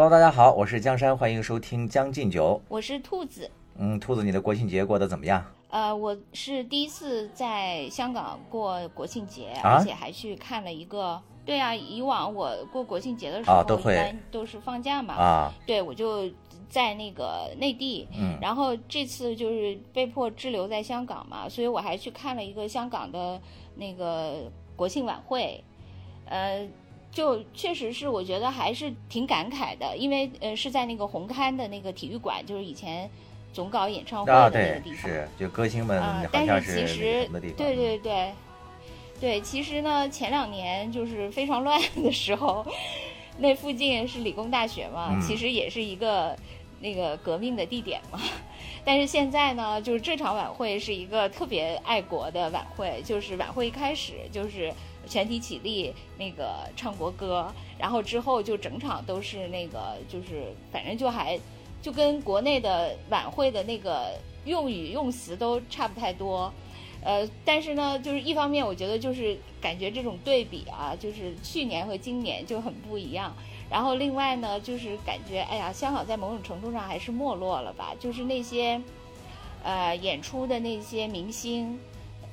Hello，大家好，我是江山，欢迎收听《将进酒》。我是兔子。嗯，兔子，你的国庆节过得怎么样？呃，我是第一次在香港过国庆节，啊而且还去看了一个。对啊，以往我过国庆节的时候，啊都会一般都是放假嘛。啊，对，我就在那个内地，嗯然后这次就是被迫滞留在香港嘛，所以我还去看了一个香港的那个国庆晚会，呃，就确实是我觉得还是挺感慨的，因为呃是在那个红磡的那个体育馆，就是以前总搞演唱会啊，的那个，地方，是，就歌星们啊、好但是其实个什么地方，对对对对，其实呢，前两年就是非常乱的时候，那附近是理工大学嘛，嗯其实也是一个那个革命的地点嘛。但是现在呢，就是这场晚会是一个特别爱国的晚会，就是晚会一开始就是全体起立，那个唱国歌，然后之后就整场都是那个就是反正就还就跟国内的晚会的那个用语用词都差不太多。呃，但是呢，就是一方面，我觉得就是感觉这种对比啊，就是去年和今年就很不一样。然后另外呢，就是感觉，哎呀，香港在某种程度上还是没落了吧？就是那些，呃，演出的那些明星，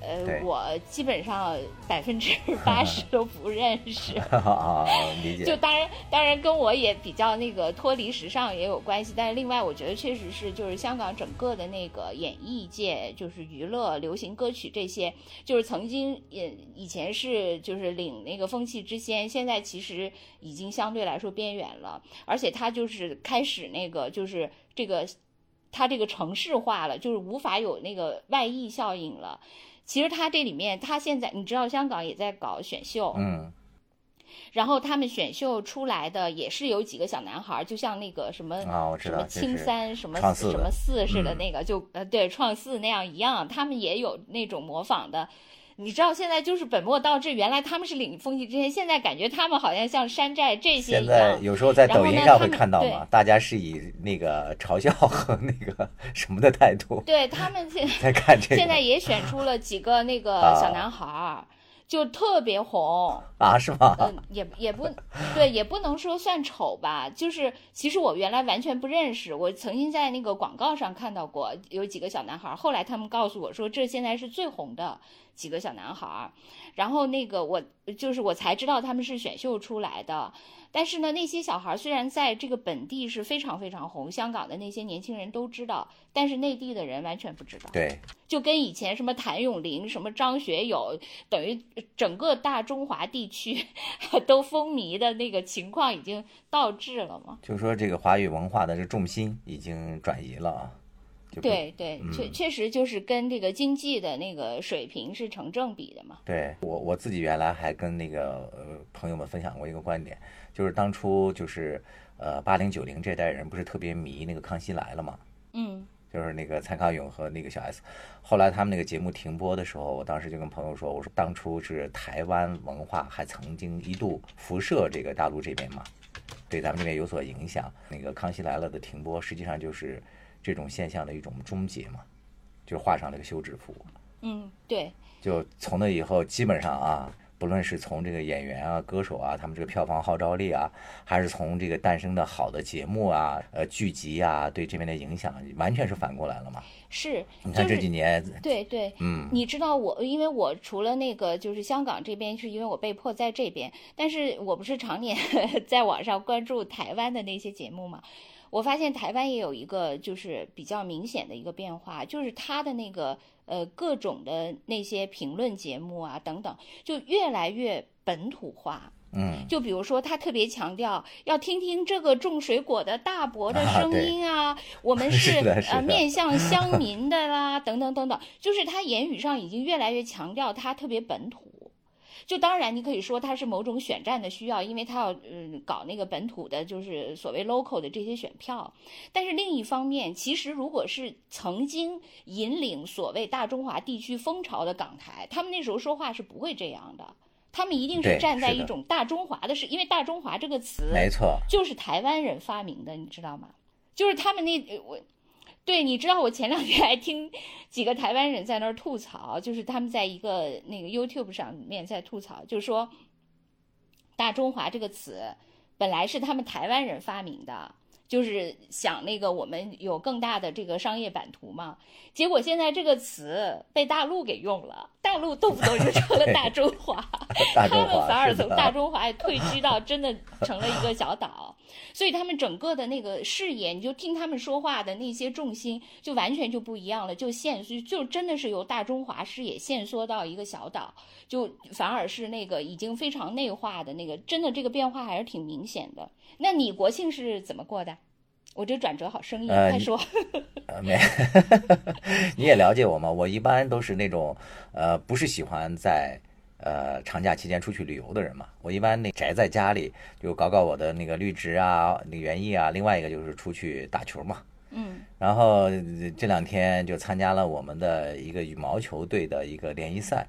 呃，我基本上百分之 八十都不认识。啊，理就，当然，当然跟我也比较那个脱离时尚也有关系，但是另外我觉得确实是就是香港整个的那个演艺界，就是娱乐、流行歌曲这些，就是曾经也以前是就是领那个风气之先，现在其实已经相对来说边缘了，而且它就是开始那个就是这个它这个城市化了，就是无法有那个外溢效应了。其实他这里面，他现在你知道香港也在搞选秀，嗯，然后他们选秀出来的也是有几个小男孩儿，就像那个什么、啊我知什么青三什么什么四似的嗯那个，就呃对创四那样一样，他们也有那种模仿的。你知道现在就是本末倒置，原来他们是领风气之先，现在感觉他们好像像山寨这些一现在样。有时候在抖音上会看到嘛，大家是以那个嘲笑和那个 什么的态度对他们现在看这个，现在也选出了几个那个啊小男孩儿，就特别红。啊，是吗？嗯，也也不对，也不能说算丑吧，就是其实我原来完全不认识，我曾经在那个广告上看到过有几个小男孩儿，后来他们告诉我说这现在是最红的几个小男孩儿，然后那个我就是我才知道他们是选秀出来的。但是呢，那些小孩儿虽然在这个本地是非常非常红，香港的那些年轻人都知道，但是内地的人完全不知道。对，就跟以前什么谭咏麟、什么张学友，等于整个大中华地区 都风靡的那个情况已经倒置了嘛？就说这个华语文化的这个重心已经转移了啊，对对，嗯确确实就是跟这个经济的那个水平是成正比的嘛。对我我自己原来还跟那个呃朋友们分享过一个观点，就是当初就是呃八零九零这代人不是特别迷那个《康熙来了》嘛，嗯就是那个蔡康永和那个小 S，后来他们那个节目停播的时候，我当时就跟朋友说，我说当初是台湾文化还曾经一度辐射这个大陆这边嘛，对咱们这边有所影响。那个《康熙来了》的停播，实际上就是这种现象的一种终结嘛，就画上了一个休止符。嗯，对，就从那以后，基本上啊，不论是从这个演员啊、歌手啊，他们这个票房号召力啊，还是从这个诞生的好的节目啊、呃剧集啊，对这边的影响，完全是反过来了嘛。是，你看这几年，对对，嗯，你知道我，因为我除了那个就是香港这边，是因为我被迫在这边，但是我不是常年 在网上关注台湾的那些节目嘛，我发现台湾也有一个就是比较明显的一个变化，就是它的那个呃各种的那些评论节目啊等等，就越来越本土化。嗯，就比如说，他特别强调要听听这个种水果的大伯的声音啊，我们 是呃面向乡 民的啦，等等等等，就是他言语上已经越来越强调他特别本土。就当然，你可以说它是某种选战的需要，因为他要嗯搞那个本土的，就是所谓 local 的这些选票。但是另一方面，其实如果是曾经引领所谓大中华地区风潮的港台，他们那时候说话是不会这样的。他们一定是站在一种大中华的是，因为大中华这个词没错，就是台湾人发明的，你知道吗？就是他们那呃我，对，你知道我前两天还听几个台湾人在那儿吐槽，就是他们在一个那个 YouTube 上面在吐槽，就说“大中华”这个词本来是他们台湾人发明的。就是想那个我们有更大的这个商业版图嘛，结果现在这个词被大陆给用了，大陆动不动就成了 大中华，他们反而从大中华 退居到真的成了一个小岛，所以他们整个的那个视野，你就听他们说话的那些重心就完全就不一样了，就限缩，就真的是由大中华视野限缩到一个小岛，就反而是那个已经非常内化的那个，真的这个变化还是挺明显的。那你国庆是怎么过的？我这转折好生硬，快说。呃，没，你也了解我嘛？我一般都是那种，呃，不是喜欢在呃长假期间出去旅游的人嘛。我一般那宅在家里，就搞搞我的那个绿植啊、那园艺啊。另外一个就是出去打球嘛。嗯。然后这两天就参加了我们的一个羽毛球队的一个联谊赛。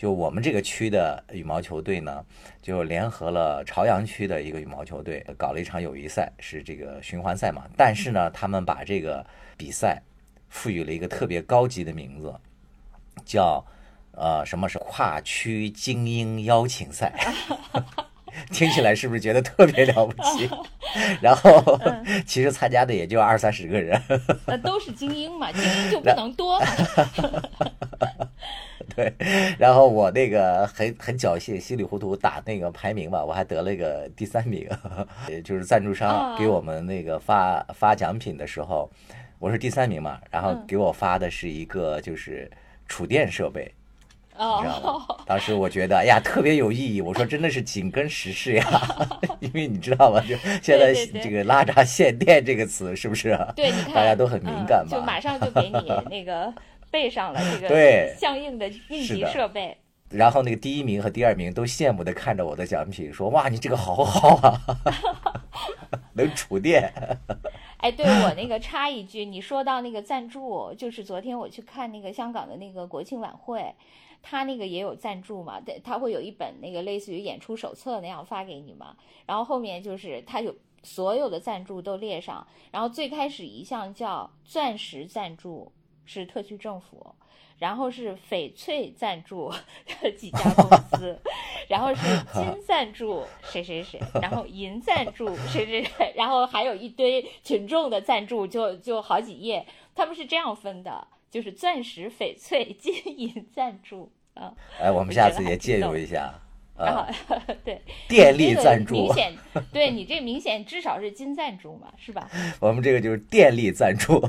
就我们这个区的羽毛球队呢，就联合了朝阳区的一个羽毛球队，搞了一场友谊赛，是这个循环赛嘛。但是呢，他们把这个比赛赋予了一个特别高级的名字，叫呃，什么是跨区精英邀请赛？听起来是不是觉得特别了不起？然后其实参加的也就二三十个人。那都是精英嘛，精英就不能多。对，然后我那个很很侥幸，稀里糊涂打那个排名吧，我还得了一个第三名。就是赞助商给我们那个发发奖品的时候，我是第三名嘛，然后给我发的是一个就是储电设备，你知道吗？当时我觉得哎呀特别有意义，我说真的是紧跟时事呀，因为你知道吗？就现在这个拉闸限电这个词是不是？对，大家都很敏感嘛，就马上就给你那个。备上了这个相应的应急设备，然后那个第一名和第二名都羡慕的看着我的奖品，说：“哇，你这个好好啊，能储电。”哎，对我那个插一句，你说到那个赞助，就是昨天我去看那个香港的那个国庆晚会，他那个也有赞助嘛，他会有一本那个类似于演出手册那样发给你嘛，然后后面就是他有所有的赞助都列上，然后最开始一项叫钻石赞助。是特区政府，然后是翡翠赞助 几家公司，然后是 金赞助谁谁谁，然后银赞助谁谁谁，然后还有一堆群众的赞助，就就好几页，他们是这样分的，就是钻石、翡翠、金银赞助啊。哎，我们下次也介入一下啊。对，电力赞助，明显对你这明显至少是金赞助嘛，是吧？我们这个就是电力赞助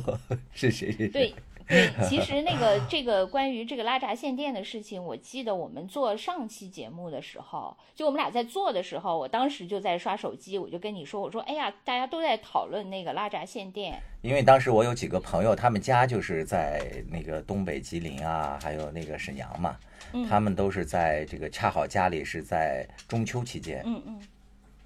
是谁谁谁？对。对，其实那个 这个关于这个拉闸限电的事情，我记得我们做上期节目的时候，就我们俩在做的时候，我当时就在刷手机，我就跟你说，我说，哎呀，大家都在讨论那个拉闸限电。因为当时我有几个朋友，他们家就是在那个东北吉林啊，还有那个沈阳嘛，他们都是在这个恰好家里是在中秋期间，嗯嗯，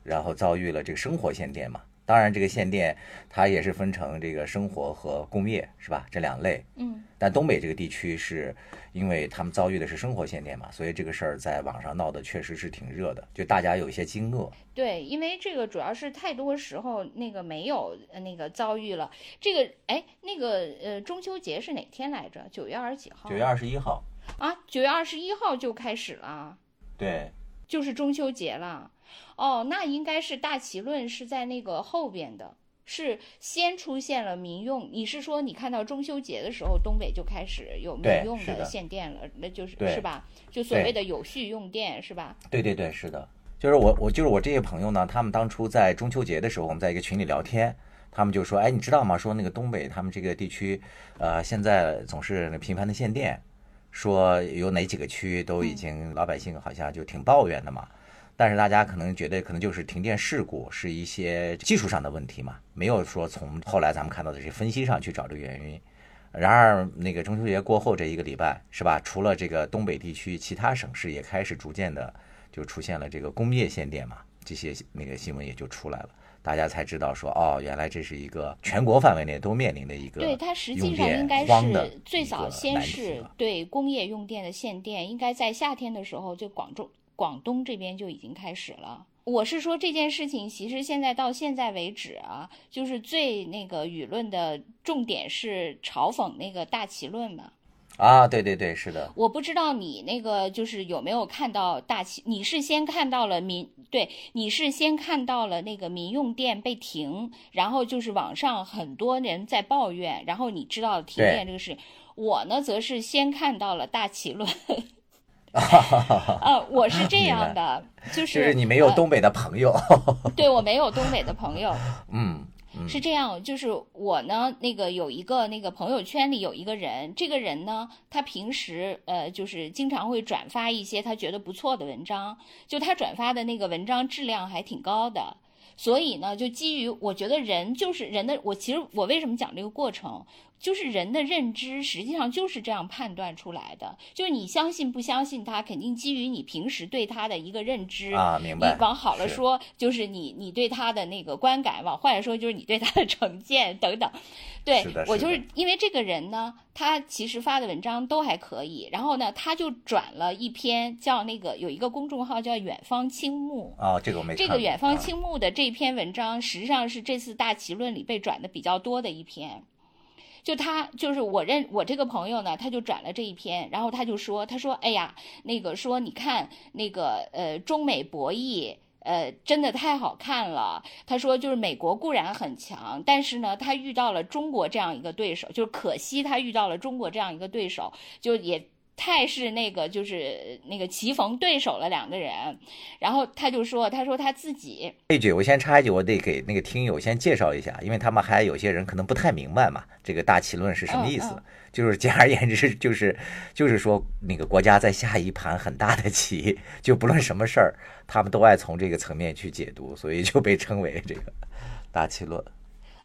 然后遭遇了这个生活限电嘛。当然，这个限电它也是分成这个生活和工业，是吧？这两类。嗯。但东北这个地区是，因为他们遭遇的是生活限电嘛，所以这个事儿在网上闹得确实是挺热的，就大家有一些惊愕。对，因为这个主要是太多时候那个没有那个遭遇了。这个，哎，那个呃，中秋节是哪天来着？九月二十几号？九月二十一号。啊，九月二十一号就开始了。对。就是中秋节了。哦，那应该是大齐论是在那个后边的，是先出现了民用。你是说你看到中秋节的时候，东北就开始有民用的限电了？那就是是吧？就所谓的有序用电是吧？对对对，是的。就是我我就是我这些朋友呢，他们当初在中秋节的时候，我们在一个群里聊天，他们就说：“哎，你知道吗？说那个东北他们这个地区，呃，现在总是频繁的限电，说有哪几个区都已经老百姓好像就挺抱怨的嘛。”但是大家可能觉得可能就是停电事故是一些技术上的问题嘛，没有说从后来咱们看到的这些分析上去找这个原因。然而那个中秋节过后这一个礼拜是吧？除了这个东北地区，其他省市也开始逐渐的就出现了这个工业限电嘛，这些那个新闻也就出来了，大家才知道说哦，原来这是一个全国范围内都面临的一个对它实际上应该是最早先是对工业用电的限电，应该在夏天的时候就广州。广东这边就已经开始了。我是说这件事情，其实现在到现在为止啊，就是最那个舆论的重点是嘲讽那个大旗论嘛。啊，对对对，是的，我不知道你那个就是有没有看到大旗，你是先看到了民对，你是先看到了那个民用电被停，然后就是网上很多人在抱怨，然后你知道停电这个事。我呢，则是先看到了大旗论。呃，我是这样的，就是你没有东北的朋友。对我没有东北的朋友。嗯。是这样，就是我呢，那个有一个那个朋友圈里有一个人，这个人呢，他平时呃，就是经常会转发一些他觉得不错的文章，就他转发的那个文章质量还挺高的，所以呢，就基于我觉得人就是人的，我其实我为什么讲这个过程？就是人的认知，实际上就是这样判断出来的。就是你相信不相信他，肯定基于你平时对他的一个认知啊。明白。你往好了说，就是你你对他的那个观感；往坏了说，就是你对他的成见等等。对我就是因为这个人呢，他其实发的文章都还可以。然后呢，他就转了一篇叫那个有一个公众号叫“远方青木”啊，这个我没这个“远方青木”的这篇文章，实际上是这次大奇论里被转的比较多的一篇。就他就是我认我这个朋友呢，他就转了这一篇，然后他就说，他说，哎呀，那个说你看那个呃中美博弈，呃真的太好看了。他说就是美国固然很强，但是呢，他遇到了中国这样一个对手，就是可惜他遇到了中国这样一个对手，就也。太是那个，就是那个棋逢对手了两个人，然后他就说，他说他自己。这句，我先插一句，我得给那个听友先介绍一下，因为他们还有些人可能不太明白嘛，这个大棋论是什么意思？就是简而言之，就是就是说那个国家在下一盘很大的棋，就不论什么事儿，他们都爱从这个层面去解读，所以就被称为这个大棋论。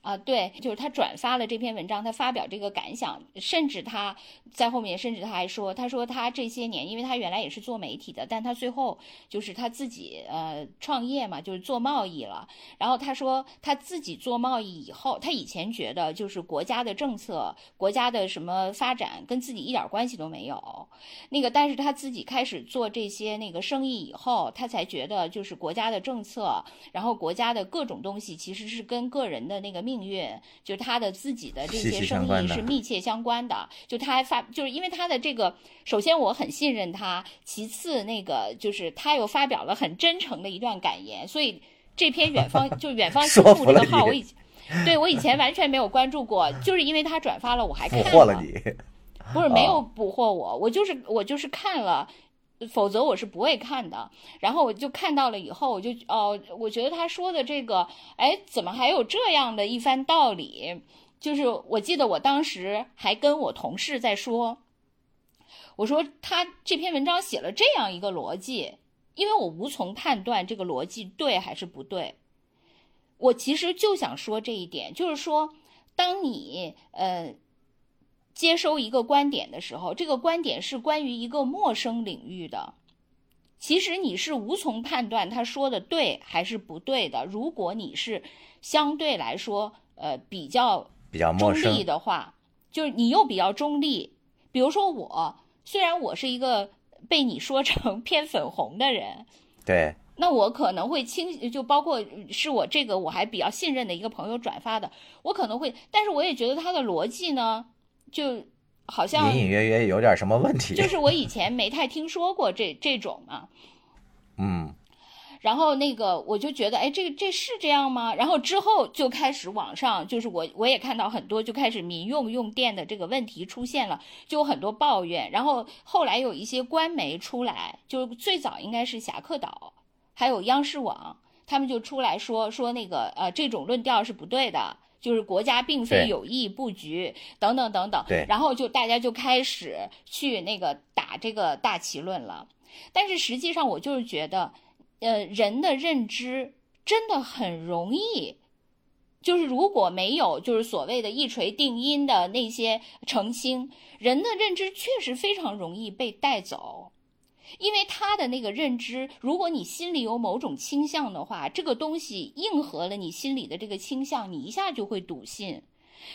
啊，对，就是他转发了这篇文章，他发表这个感想，甚至他在后面，甚至他还说，他说他这些年，因为他原来也是做媒体的，但他最后就是他自己呃创业嘛，就是做贸易了。然后他说他自己做贸易以后，他以前觉得就是国家的政策、国家的什么发展跟自己一点关系都没有。那个，但是他自己开始做这些那个生意以后，他才觉得就是国家的政策，然后国家的各种东西其实是跟个人的那个。命运就他的自己的这些生意是密切相关的，就他还发，就是因为他的这个，首先我很信任他，其次那个就是他又发表了很真诚的一段感言，所以这篇远方就远方心目这个号，我以前对我以前完全没有关注过，就是因为他转发了，我还看了你，不是没有捕获我，我就是我就是看了。否则我是不会看的。然后我就看到了以后，我就哦，我觉得他说的这个，哎，怎么还有这样的一番道理？就是我记得我当时还跟我同事在说，我说他这篇文章写了这样一个逻辑，因为我无从判断这个逻辑对还是不对。我其实就想说这一点，就是说，当你呃。接收一个观点的时候，这个观点是关于一个陌生领域的，其实你是无从判断他说的对还是不对的。如果你是相对来说呃比较比较中立的话，就是你又比较中立。比如说我，虽然我是一个被你说成偏粉红的人，对，那我可能会轻，就包括是我这个我还比较信任的一个朋友转发的，我可能会，但是我也觉得他的逻辑呢。就好像隐隐约约有点什么问题，就是我以前没太听说过这这种嘛，嗯，然后那个我就觉得，哎，这个这是这样吗？然后之后就开始网上，就是我我也看到很多就开始民用用电的这个问题出现了，就有很多抱怨。然后后来有一些官媒出来，就最早应该是侠客岛，还有央视网，他们就出来说说那个呃这种论调是不对的。就是国家并非有意布局等等等等，对，然后就大家就开始去那个打这个大旗论了。但是实际上，我就是觉得，呃，人的认知真的很容易，就是如果没有就是所谓的一锤定音的那些澄清，人的认知确实非常容易被带走。因为他的那个认知，如果你心里有某种倾向的话，这个东西应和了你心里的这个倾向，你一下就会笃信。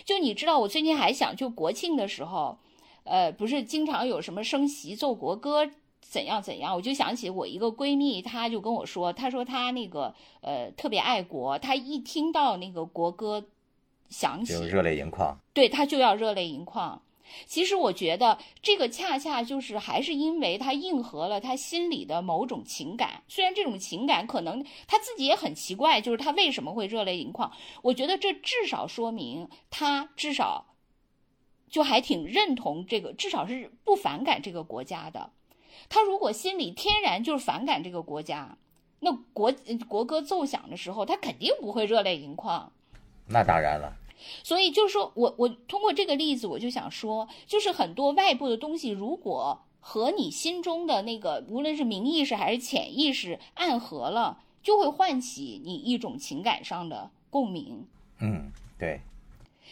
就你知道，我最近还想，就国庆的时候，呃，不是经常有什么升旗奏国歌怎样怎样，我就想起我一个闺蜜，她就跟我说，她说她那个呃特别爱国，她一听到那个国歌响起，热泪盈眶，对她就要热泪盈眶。其实我觉得这个恰恰就是还是因为他应和了他心里的某种情感，虽然这种情感可能他自己也很奇怪，就是他为什么会热泪盈眶。我觉得这至少说明他至少就还挺认同这个，至少是不反感这个国家的。他如果心里天然就是反感这个国家，那国国歌奏响的时候，他肯定不会热泪盈眶。那当然了。所以就是说我我通过这个例子，我就想说，就是很多外部的东西，如果和你心中的那个，无论是明意识还是潜意识暗合了，就会唤起你一种情感上的共鸣。嗯，对。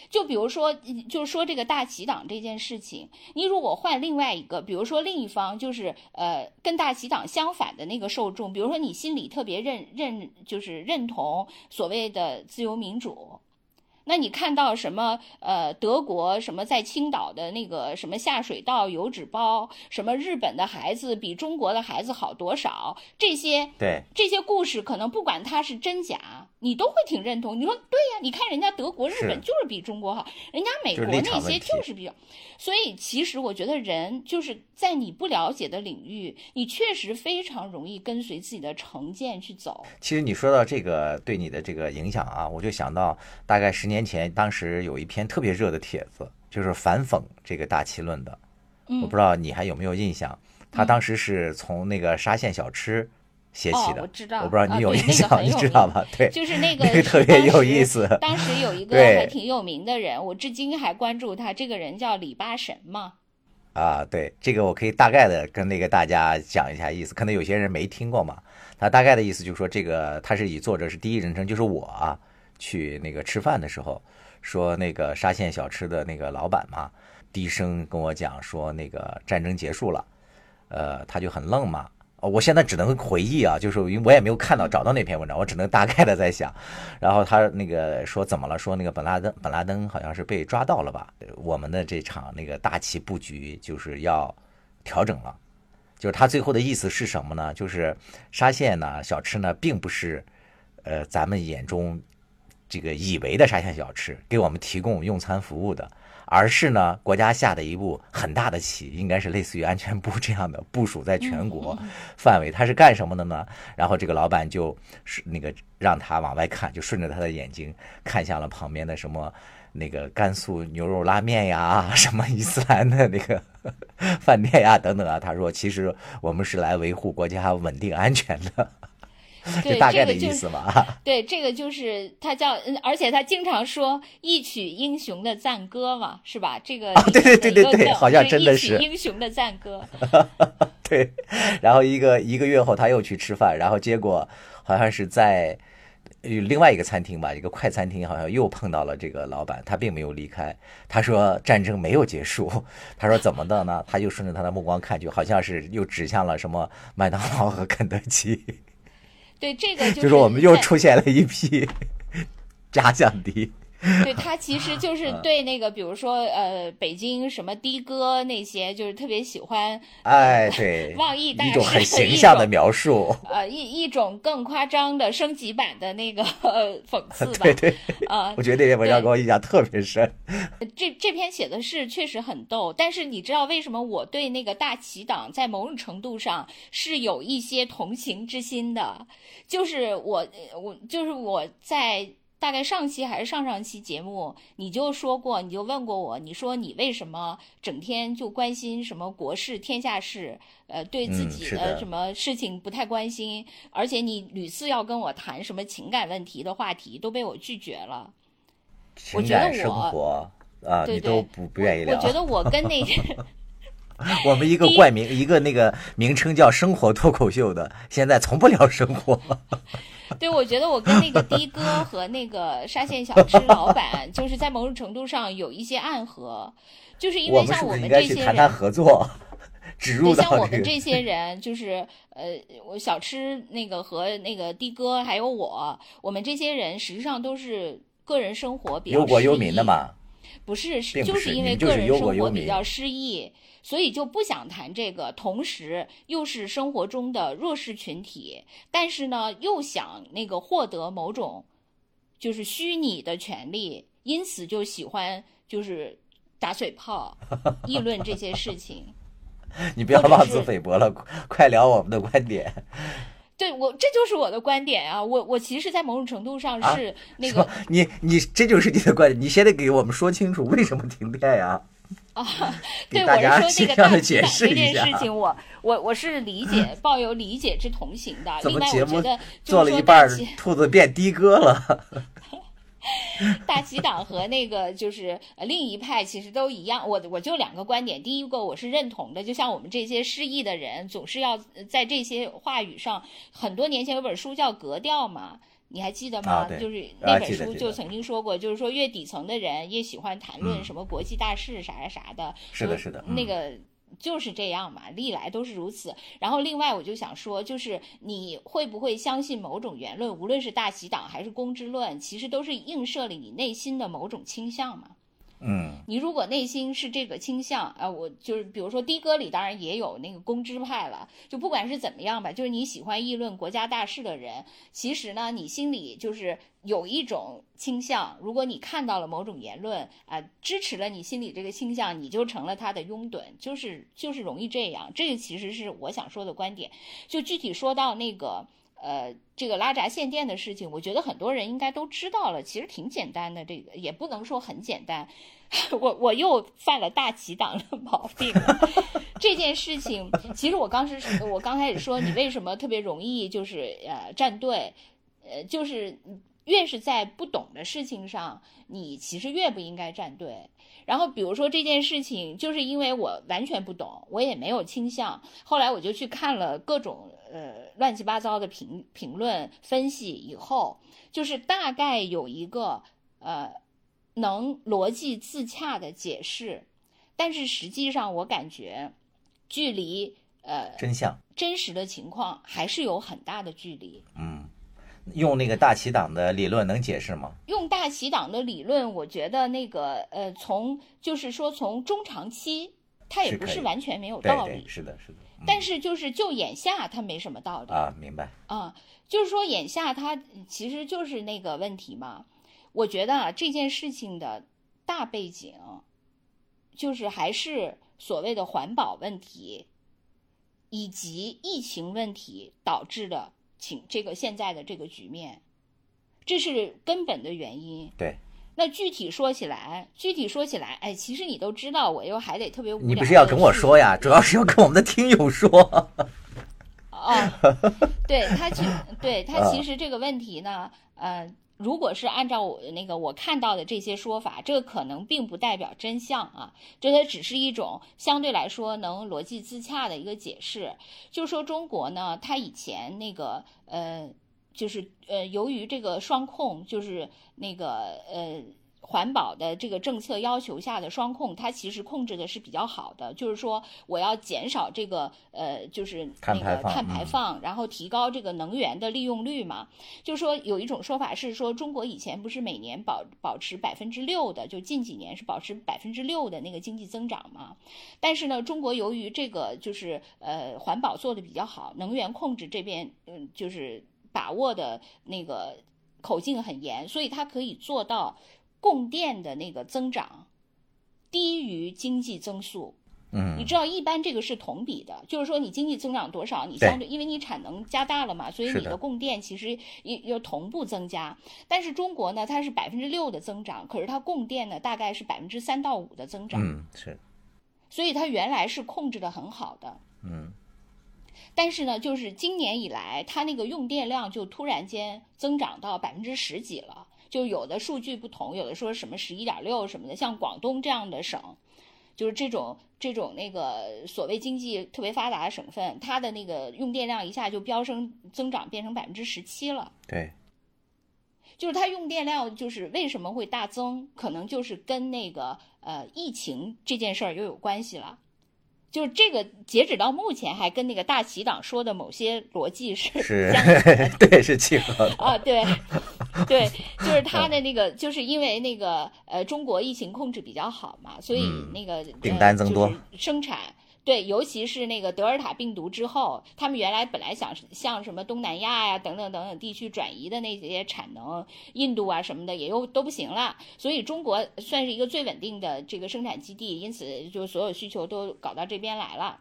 就比如说，就是说这个大旗党这件事情，你如果换另外一个，比如说另一方，就是呃跟大旗党相反的那个受众，比如说你心里特别认认，就是认同所谓的自由民主。那你看到什么？呃，德国什么在青岛的那个什么下水道油纸包？什么日本的孩子比中国的孩子好多少？这些对这些故事，可能不管它是真假，你都会挺认同。你说对呀？你看人家德国、日本就是比中国好，人家美国那些就是比较。所以其实我觉得人就是在你不了解的领域，你确实非常容易跟随自己的成见去走。其实你说到这个对你的这个影响啊，我就想到大概十年。年前，当时有一篇特别热的帖子，就是反讽这个大旗论的。我不知道你还有没有印象？他当时是从那个沙县小吃写起的。我知道。我不知道你有印象，你知道吗？对，就是那个特别有意思。当时有一 个还挺有名的人，我至今还关注他。这个人叫李八神嘛。啊，对，这个我可以大概的跟那个大家讲一下意思，可能有些人没听过嘛。他大概的意思就是说，这个他是以作者是第一人称，就是我啊。去那个吃饭的时候，说那个沙县小吃的那个老板嘛，低声跟我讲说那个战争结束了，呃，他就很愣嘛。我现在只能回忆啊，就是因为我也没有看到找到那篇文章，我只能大概的在想。然后他那个说怎么了？说那个本拉登本拉登好像是被抓到了吧？我们的这场那个大旗布局就是要调整了。就是他最后的意思是什么呢？就是沙县呢小吃呢并不是呃咱们眼中。这个以为的沙县小吃给我们提供用餐服务的，而是呢国家下的一步很大的棋，应该是类似于安全部这样的部署在全国范围。他是干什么的呢？然后这个老板就是那个让他往外看，就顺着他的眼睛看向了旁边的什么那个甘肃牛肉拉面呀，什么伊斯兰的那个 饭店呀等等啊。他说：“其实我们是来维护国家稳定安全的。”对，大概的意思嘛。对，这个就是他叫，而且他经常说一曲英雄的赞歌嘛，是吧？这个对对对对对，好像真的是英雄的赞歌。对，然后一个一个月后他又去吃饭，然后结果好像是在另外一个餐厅吧，一个快餐厅，好像又碰到了这个老板，他并没有离开。他说战争没有结束。他说怎么的呢？他就顺着他的目光看，去好像是又指向了什么麦当劳和肯德基。对这个 就是我们又出现了一批 假想敌。对他其实就是对那个，比如说呃，北京什么的哥那些，就是特别喜欢哎，对，忘义大一种很形象的描述，呃，一一种更夸张的升级版的那个讽 刺吧。对对，啊，我觉得那篇文章给我印象特别深。这这篇写的是确实很逗，但是你知道为什么我对那个大旗党在某种程度上是有一些同情之心的？就是我我就是我在。大概上期还是上上期节目，你就说过，你就问过我，你说你为什么整天就关心什么国事、天下事，呃，对自己的什么事情不太关心，而且你屡次要跟我谈什么情感问题的话题，都被我拒绝了。情感生活啊，你都不不愿意聊。我觉得我跟那 我们一个怪名，一个那个名称叫“生活脱口秀”的，现在从不聊生活。对，我觉得我跟那个的哥和那个沙县小吃老板，就是在某种程度上有一些暗合，就是因为像我们这些人，谈谈合作，植入像我们这些人，就是呃，我小吃那个和那个的哥还有我，我们这些人实际上都是个人生活比较忧国忧民的嘛，不是，就是因为个人生活比较失意。所以就不想谈这个，同时又是生活中的弱势群体，但是呢，又想那个获得某种，就是虚拟的权利，因此就喜欢就是打嘴炮、议论这些事情。你不要妄自菲薄了，快聊我们的观点。对我，这就是我的观点啊！我我其实，在某种程度上是那个，你你这就是你的观点，你先得给我们说清楚为什么停电呀？啊，对，我是说那个大解释这件事情，我我我是理解，抱有理解之同情的。另外，我觉得做了一半，兔子变的哥了。大旗党和那个就是另一派其实都一样，我我就两个观点。第一个我是认同的，就像我们这些失意的人，总是要在这些话语上。很多年前有本书叫《格调》嘛，你还记得吗？就是那本书就曾经说过，就是说越底层的人越喜欢谈论什么国际大事啥啥啥的。是的，是的，那个。就是这样嘛，历来都是如此。然后另外我就想说，就是你会不会相信某种言论，无论是大喜党还是公之论，其实都是映射了你内心的某种倾向嘛。嗯，你如果内心是这个倾向，啊，我就是比如说的哥里当然也有那个公知派了，就不管是怎么样吧，就是你喜欢议论国家大事的人，其实呢，你心里就是有一种倾向，如果你看到了某种言论啊，支持了你心里这个倾向，你就成了他的拥趸，就是就是容易这样。这个其实是我想说的观点。就具体说到那个。呃，这个拉闸限电的事情，我觉得很多人应该都知道了。其实挺简单的，这个也不能说很简单。我我又犯了大旗党的毛病。这件事情，其实我刚是，我刚开始说你为什么特别容易就是呃站队，呃，就是越是在不懂的事情上，你其实越不应该站队。然后比如说这件事情，就是因为我完全不懂，我也没有倾向，后来我就去看了各种。呃，乱七八糟的评评论分析以后，就是大概有一个呃能逻辑自洽的解释，但是实际上我感觉距离呃真相真实的情况还是有很大的距离。嗯，用那个大旗党的理论能解释吗？用大旗党的理论，我觉得那个呃，从就是说从中长期，它也不是完全没有道理。是的，是的。但是就是就眼下它没什么道理啊，明白啊，就是说眼下它其实就是那个问题嘛。我觉得啊，这件事情的大背景，就是还是所谓的环保问题，以及疫情问题导致的请这个现在的这个局面，这是根本的原因。对。那具体说起来，具体说起来，哎，其实你都知道，我又还得特别无聊。你不是要跟我说呀？主要是要跟我们的听友说。哦，对他其 对他其实这个问题呢，呃，如果是按照我那个我看到的这些说法，这个可能并不代表真相啊，这它只是一种相对来说能逻辑自洽的一个解释。就说中国呢，它以前那个呃。就是呃，由于这个双控，就是那个呃环保的这个政策要求下的双控，它其实控制的是比较好的。就是说，我要减少这个呃，就是那个碳排放，然后提高这个能源的利用率嘛。就是说，有一种说法是说，中国以前不是每年保保持百分之六的，就近几年是保持百分之六的那个经济增长嘛。但是呢，中国由于这个就是呃环保做的比较好，能源控制这边嗯就是。把握的那个口径很严，所以它可以做到供电的那个增长低于经济增速。嗯，你知道一般这个是同比的，就是说你经济增长多少，你相对因为你产能加大了嘛，所以你的供电其实也要同步增加。但是中国呢，它是百分之六的增长，可是它供电呢大概是百分之三到五的增长。嗯，是。所以它原来是控制的很好的。嗯。但是呢，就是今年以来，它那个用电量就突然间增长到百分之十几了。就有的数据不同，有的说什么十一点六什么的。像广东这样的省，就是这种这种那个所谓经济特别发达的省份，它的那个用电量一下就飙升增长变成百分之十七了。对，就是它用电量就是为什么会大增，可能就是跟那个呃疫情这件事儿又有关系了。就是这个，截止到目前还跟那个大旗党说的某些逻辑是是，对，是契合的啊，对，对，就是他的那个，就是因为那个呃，中国疫情控制比较好嘛，所以那个订单增多，生产对，尤其是那个德尔塔病毒之后，他们原来本来想向什么东南亚呀等等等等地区转移的那些产能，印度啊什么的也又都不行了，所以中国算是一个最稳定的这个生产基地，因此就所有需求都搞到这边来了。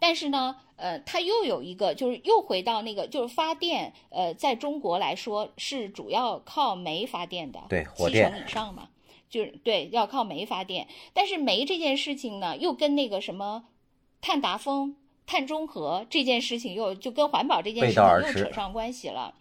但是呢，呃，它又有一个，就是又回到那个，就是发电，呃，在中国来说是主要靠煤发电的，对，火电七成以上嘛。就是对，要靠煤发电，但是煤这件事情呢，又跟那个什么碳达峰、碳中和这件事情又就跟环保这件事情又扯上关系了，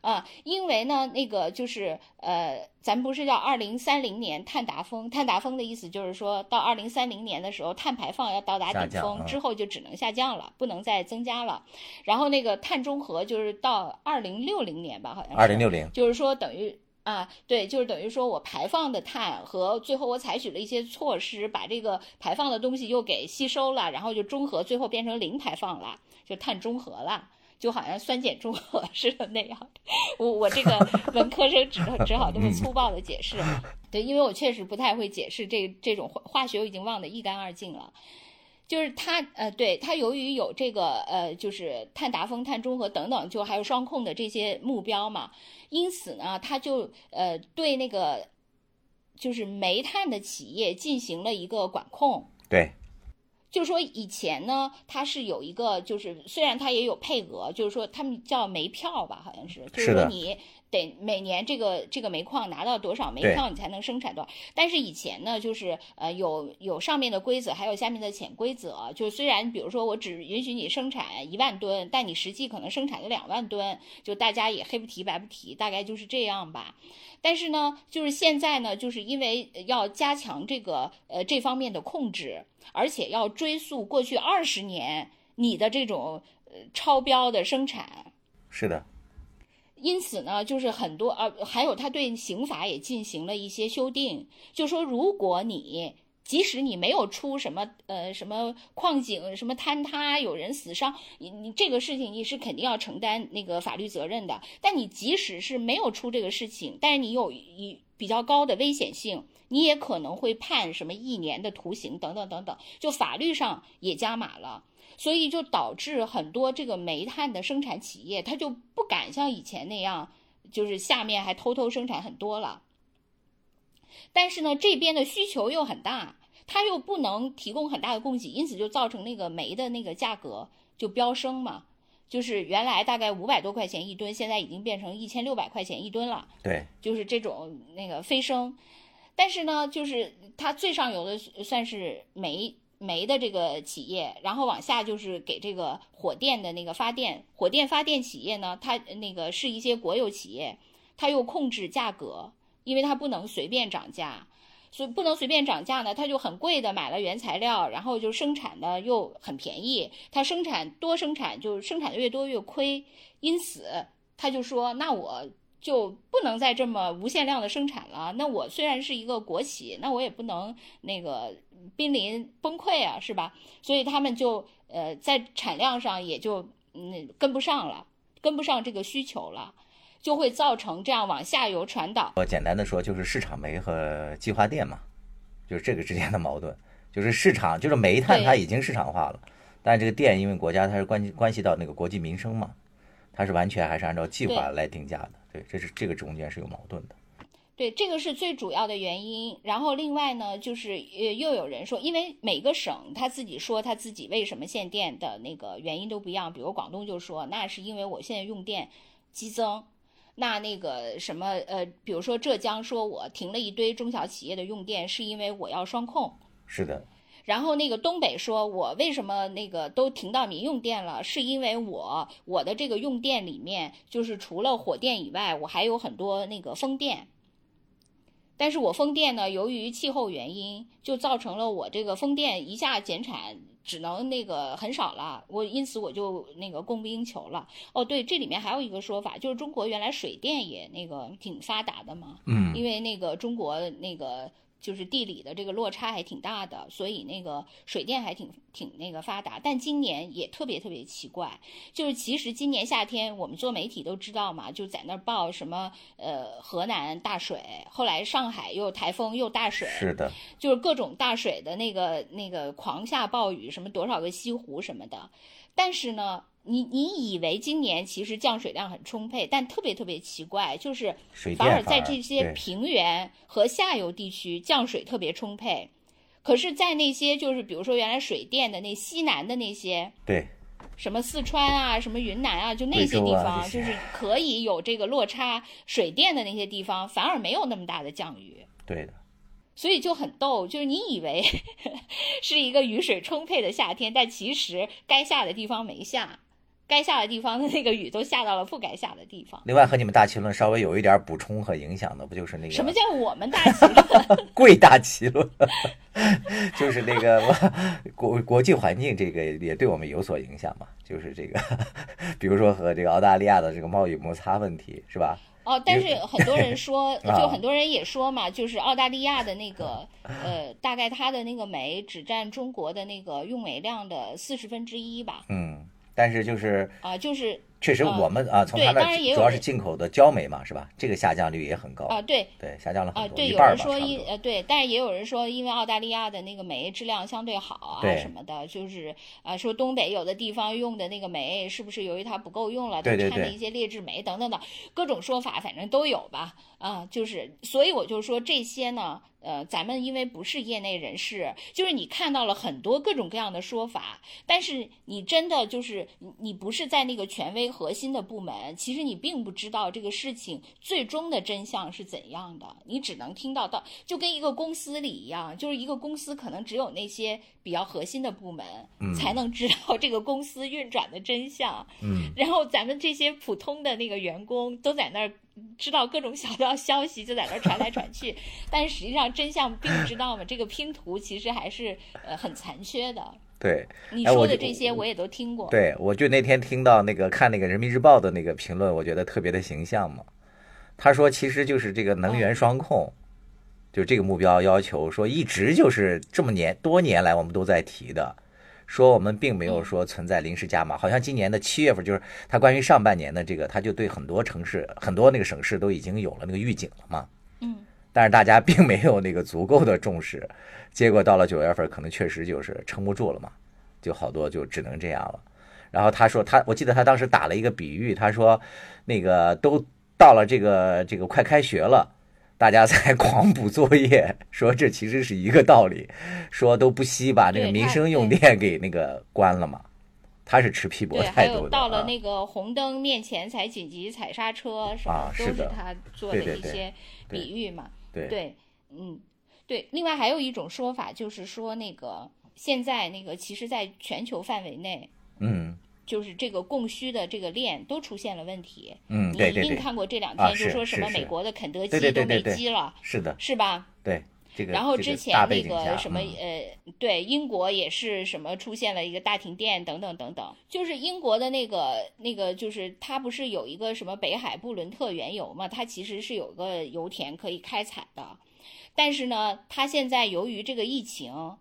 啊，因为呢，那个就是呃，咱不是叫二零三零年碳达峰，碳达峰的意思就是说到二零三零年的时候，碳排放要到达顶峰之后就只能下降了，不能再增加了。然后那个碳中和就是到二零六零年吧，好像是二零六零，就是说等于。啊，对，就是等于说我排放的碳和最后我采取了一些措施，把这个排放的东西又给吸收了，然后就中和，最后变成零排放了，就碳中和了，就好像酸碱中和 似的那样。我我这个文科生只只好这么粗暴的解释，对，因为我确实不太会解释这这种化化学，我已经忘得一干二净了。就是它，呃，对它由于有这个，呃，就是碳达峰、碳中和等等，就还有双控的这些目标嘛。因此呢，它就呃对那个就是煤炭的企业进行了一个管控。对，就是说以前呢，它是有一个，就是虽然它也有配额，就是说他们叫煤票吧，好像是，就是说你。得每年这个这个煤矿拿到多少煤票，你才能生产多少？但是以前呢，就是呃有有上面的规则，还有下面的潜规则。就虽然比如说我只允许你生产一万吨，但你实际可能生产了两万吨，就大家也黑不提白不提，大概就是这样吧。但是呢，就是现在呢，就是因为要加强这个呃这方面的控制，而且要追溯过去二十年你的这种呃超标的生产。是的。因此呢，就是很多呃，还有他对刑法也进行了一些修订，就说如果你即使你没有出什么呃什么矿井什么坍塌有人死伤，你你这个事情你是肯定要承担那个法律责任的。但你即使是没有出这个事情，但是你有一比较高的危险性，你也可能会判什么一年的徒刑等等等等，就法律上也加码了。所以就导致很多这个煤炭的生产企业，他就不敢像以前那样，就是下面还偷偷生产很多了。但是呢，这边的需求又很大，他又不能提供很大的供给，因此就造成那个煤的那个价格就飙升嘛。就是原来大概五百多块钱一吨，现在已经变成一千六百块钱一吨了。对，就是这种那个飞升。但是呢，就是它最上游的算是煤。煤的这个企业，然后往下就是给这个火电的那个发电，火电发电企业呢，它那个是一些国有企业，它又控制价格，因为它不能随便涨价，所以不能随便涨价呢，它就很贵的买了原材料，然后就生产的又很便宜，它生产多生产就是生产的越多越亏，因此他就说，那我。就不能再这么无限量的生产了。那我虽然是一个国企，那我也不能那个濒临崩溃啊，是吧？所以他们就呃在产量上也就嗯跟不上了，跟不上这个需求了，就会造成这样往下游传导。我简单的说，就是市场煤和计划电嘛，就是这个之间的矛盾，就是市场就是煤炭它已经市场化了，但这个电因为国家它是关关系到那个国计民生嘛，它是完全还是按照计划来定价的。对，这是这个中间是有矛盾的。对，这个是最主要的原因。然后另外呢，就是呃，又有人说，因为每个省他自己说他自己为什么限电的那个原因都不一样。比如广东就说，那是因为我现在用电激增。那那个什么呃，比如说浙江说我停了一堆中小企业的用电，是因为我要双控。是的。然后那个东北说，我为什么那个都停到民用电了？是因为我我的这个用电里面，就是除了火电以外，我还有很多那个风电。但是我风电呢，由于气候原因，就造成了我这个风电一下减产，只能那个很少了。我因此我就那个供不应求了。哦，对，这里面还有一个说法，就是中国原来水电也那个挺发达的嘛。嗯。因为那个中国那个。就是地理的这个落差还挺大的，所以那个水电还挺挺那个发达。但今年也特别特别奇怪，就是其实今年夏天我们做媒体都知道嘛，就在那儿报什么呃河南大水，后来上海又台风又大水，是的，就是各种大水的那个那个狂下暴雨，什么多少个西湖什么的。但是呢，你你以为今年其实降水量很充沛，但特别特别奇怪，就是反而在这些平原和下游地区降水特别充沛，可是，在那些就是比如说原来水电的那西南的那些对。什么四川啊、什么云南啊，就那些地方，就是可以有这个落差水电的那些地方，反而没有那么大的降雨。对的，所以就很逗，就是你以为 是一个雨水充沛的夏天，但其实该下的地方没下，该下的地方的那个雨都下到了不该下的地方。另外和你们大气论稍微有一点补充和影响的，不就是那个什么叫我们大气论？贵大气论？就是那个国国际环境这个也对我们有所影响嘛，就是这个，比如说和这个澳大利亚的这个贸易摩擦问题，是吧？哦，但是很多人说，啊就很多人也说嘛，就是澳大利亚的那个，呃，大概它的那个煤只占中国的那个用煤量的四十分之一吧，嗯，但是就是啊，就是确实我们啊，从对他那主要是进口的焦煤嘛，是吧？这个下降率也很高，啊，对，对，下降了啊，很多，对，一半儿有人说因呃对，但是也有人说，因为澳大利亚的那个煤质量相对好啊什么的，就是啊说东北有的地方用的那个煤是不是由于它不够用了，它对对对掺了一些劣质煤等等等各种说法，反正都有吧啊，就是所以我就说这些呢。呃，咱们因为不是业内人士，就是你看到了很多各种各样的说法，但是你真的就是你你不是在那个权威核心的部门，其实你并不知道这个事情最终的真相是怎样的，你只能听到到，就跟一个公司里一样，就是一个公司可能只有那些比较核心的部门、才能知道这个公司运转的真相，嗯，然后咱们这些普通的那个员工都在那儿。知道各种小道消息，就在那儿传来传去，但实际上真相并不知道嘛。这个拼图其实还是呃很残缺的。对。你说的这些我也都听过。对，我就那天听到那个看那个人民日报的那个评论，我觉得特别的形象嘛。他说，其实就是这个能源双控，就这个目标要求，说一直就是这么年多年来我们都在提的，说我们并没有说存在临时加码，好像今年的七月份，就是他关于上半年的这个，他就对很多城市、很多那个省市都已经有了那个预警了嘛。嗯，但是大家并没有那个足够的重视，结果到了九月份，可能确实就是撑不住了嘛，就好多就只能这样了。然后他说他，我记得他当时打了一个比喻，他说那个都到了这个这个快开学了，大家在 狂补作业，说这其实是一个道理，说都不惜把那个民生用电给那个关了嘛。他是持批驳对，还态度的。有到了啊那个红灯面前才紧急踩刹车，什么都啊是的他做对对对的一些比喻嘛。对对，嗯，对。另外还有一种说法，就是说那个现在那个其实在全球范围内，嗯就是这个供需的这个链都出现了问题。嗯，你对对你，一定看过这两啊天，就说什么美国的肯德基都没对对对对机了，是的，是吧？对这个。然后之前那个什么嗯呃，对，英国也是什么出现了一个大停电等等等等，就是英国的那个那个就是它不是有一个什么北海布伦特原油嘛，它其实是有个油田可以开采的，但是呢，它现在由于这个疫情，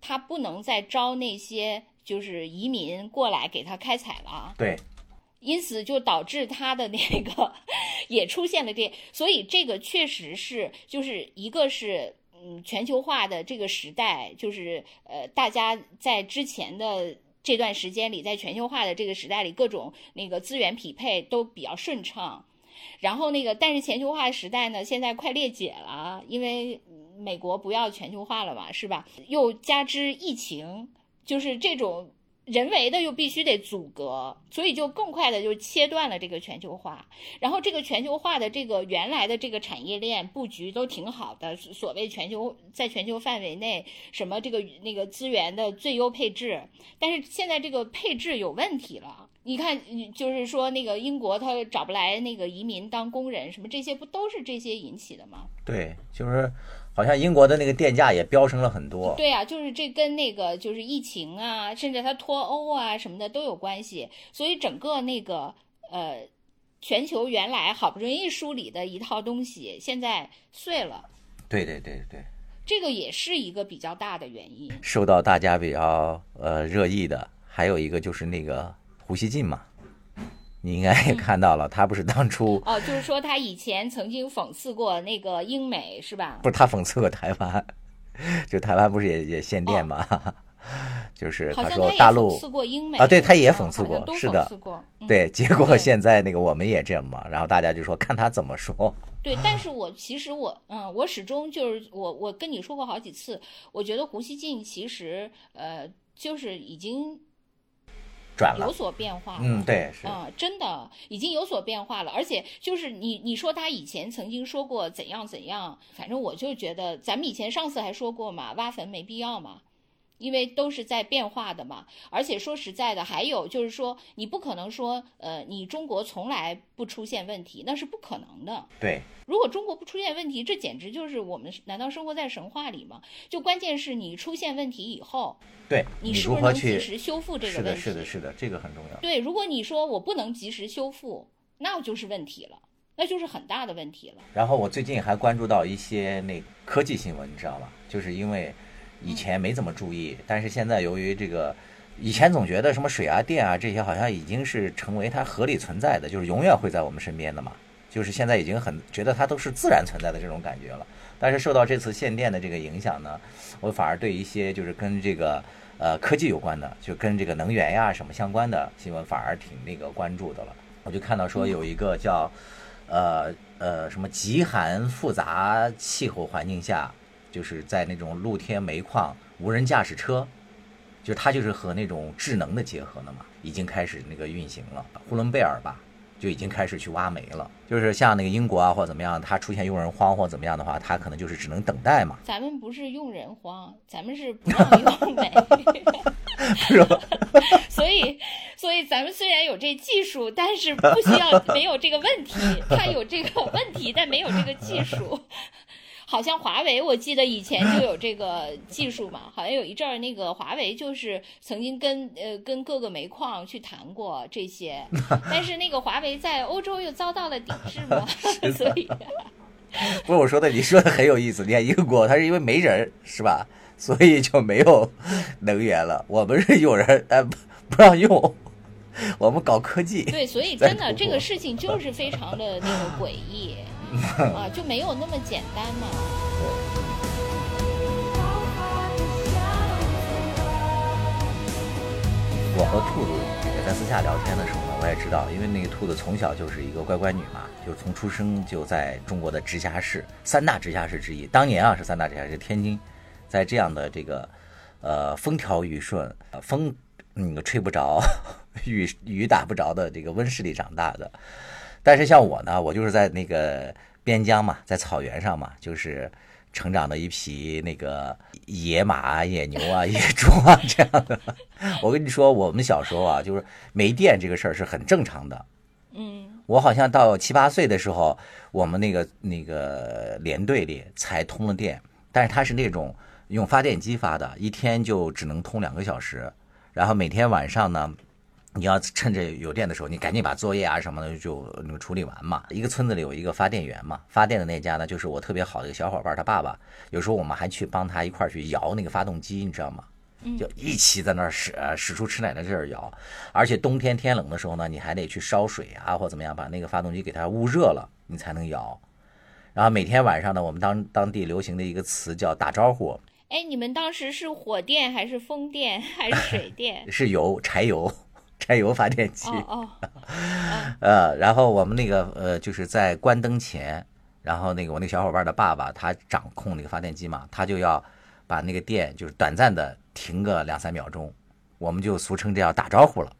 它不能再招那些就是移民过来给他开采了。对因此就导致它的那个 也出现了这，所以这个确实是就是一个是嗯全球化的这个时代，就是呃大家在之前的。这段时间里，在全球化的这个时代里，各种那个资源匹配都比较顺畅。然后那个，但是全球化时代呢，现在快裂解了，因为嗯美国不要全球化了嘛，是吧？又加之疫情，就是这种人为的又必须得阻隔，所以就更快的就切断了这个全球化。然后这个全球化的这个原来的这个产业链布局都挺好的，所谓全球在全球范围内什么这个那个资源的最优配置，但是现在这个配置有问题了。你看，就是说那个英国他找不来那个移民当工人，什么这些不都是这些引起的吗？对，就是好像英国的那个电价也飙升了很多。对啊，就是这跟那个就是疫情啊，甚至它脱欧啊什么的都有关系。所以整个那个呃，全球原来好不容易梳理的一套东西，现在碎了。对对对对，这个也是一个比较大的原因。受到大家比较呃热议的，还有一个就是那个胡锡进嘛，你应该也看到了，他不是当初哦，就是说他以前曾经讽刺过那个英美是吧？不是他讽刺过台湾，就台湾不是也也限电嘛？就是他说大陆讽刺过英美啊对他也啊讽刺过是的对，结果现在那个我们也这样嘛，然后大家就说看他怎么说。对，但 是我其实我嗯，我始终就是我我跟你说过好几次，我觉得胡锡进其实呃就是已经转了。有，所变化了。嗯，对，是，啊、真的已经有所变化了，而且就是你你说他以前曾经说过怎样怎样，反正我就觉得咱们以前上次还说过嘛，挖坟没必要嘛，因为都是在变化的嘛。而且说实在的，还有就是说，你不可能说呃，你中国从来不出现问题，那是不可能的。对，如果中国不出现问题，这简直就是我们难道生活在神话里吗？就关键是你出现问题以后，对，你是如何不是能及？时修复这个是的，问题？是的，是的，这个很重要。对，如果你说我不能及时修复，那就是问题了，那就是很大的问题了。然后我最近还关注到一些那科技新闻，你知道吧？就是因为以前没怎么注意，但是现在由于这个，以前总觉得什么水啊、电啊这些好像已经是成为它合理存在的，就是永远会在我们身边的嘛。就是现在已经很觉得它都是自然存在的这种感觉了。但是受到这次限电的这个影响呢，我反而对一些就是跟这个呃科技有关的，就跟这个能源呀什么相关的新闻，反而挺那个关注的了。我就看到说有一个叫呃呃什么极寒复杂气候环境下，就是在那种露天煤矿无人驾驶车，就是它就是和那种智能的结合的嘛，已经开始那个运行了。呼伦贝尔吧。就已经开始去挖煤了，就是像那个英国啊或者怎么样，它出现用人荒或怎么样的话，它可能就是只能等待嘛，咱们不是用人荒，咱们是不让用煤，是吧？所以，所以咱们虽然有这技术，但是不需要没有这个问题，它有这个问题，但没有这个技术。好像华为，我记得以前就有这个技术嘛，好像有一阵儿那个华为就是曾经跟呃跟各个煤矿去谈过这些，但是那个华为在欧洲又遭到了抵制嘛，所以不是我说的，你说的很有意思。你看英国，它是因为没人是吧，所以就没有能源了。我们是有人，但不不让用，我们搞科技。对，所以真的这个事情就是非常的那个诡异 啊，就没有那么简单嘛。我和兔子也在私下聊天的时候呢，我也知道，因为那个兔子从小就是一个乖乖女嘛，就从出生就在中国的直辖市三大直辖市之一，当年啊是三大直辖市，天津，在这样的这个呃风调雨顺、风那个吹不着、雨雨打不着的这个温室里长大的。但是像我呢，我就是在那个边疆嘛，在草原上嘛，就是成长的一匹那个野马啊、野牛啊、野猪啊 这样的。我跟你说，我们小时候啊，就是没电这个事儿是很正常的。嗯，我好像到七八岁的时候，我们那个那个连队里才通了电，但是它是那种用发电机发的，一天就只能通两个小时，然后每天晚上呢，你要趁着有电的时候，你赶紧把作业啊什么的就那个处理完嘛。一个村子里有一个发电员嘛，发电的那家呢，就是我特别好的一个小伙伴，他爸爸，有时候我们还去帮他一块儿去摇那个发动机，你知道吗？就一起在那儿使呃使出吃奶的劲儿摇，而且冬天天冷的时候呢，你还得去烧水啊或怎么样，把那个发动机给它捂热了，你才能摇。然后每天晚上呢，我们当当地流行的一个词叫打招呼，哎，你们当时是火电还是风电还是水电？是油柴油柴油发电机。哦哦，呃，然后我们那个呃，就是在关灯前，然后那个我那个小伙伴的爸爸他掌控那个发电机嘛，他就要把那个电就是短暂的停个两三秒钟，我们就俗称这叫打招呼了，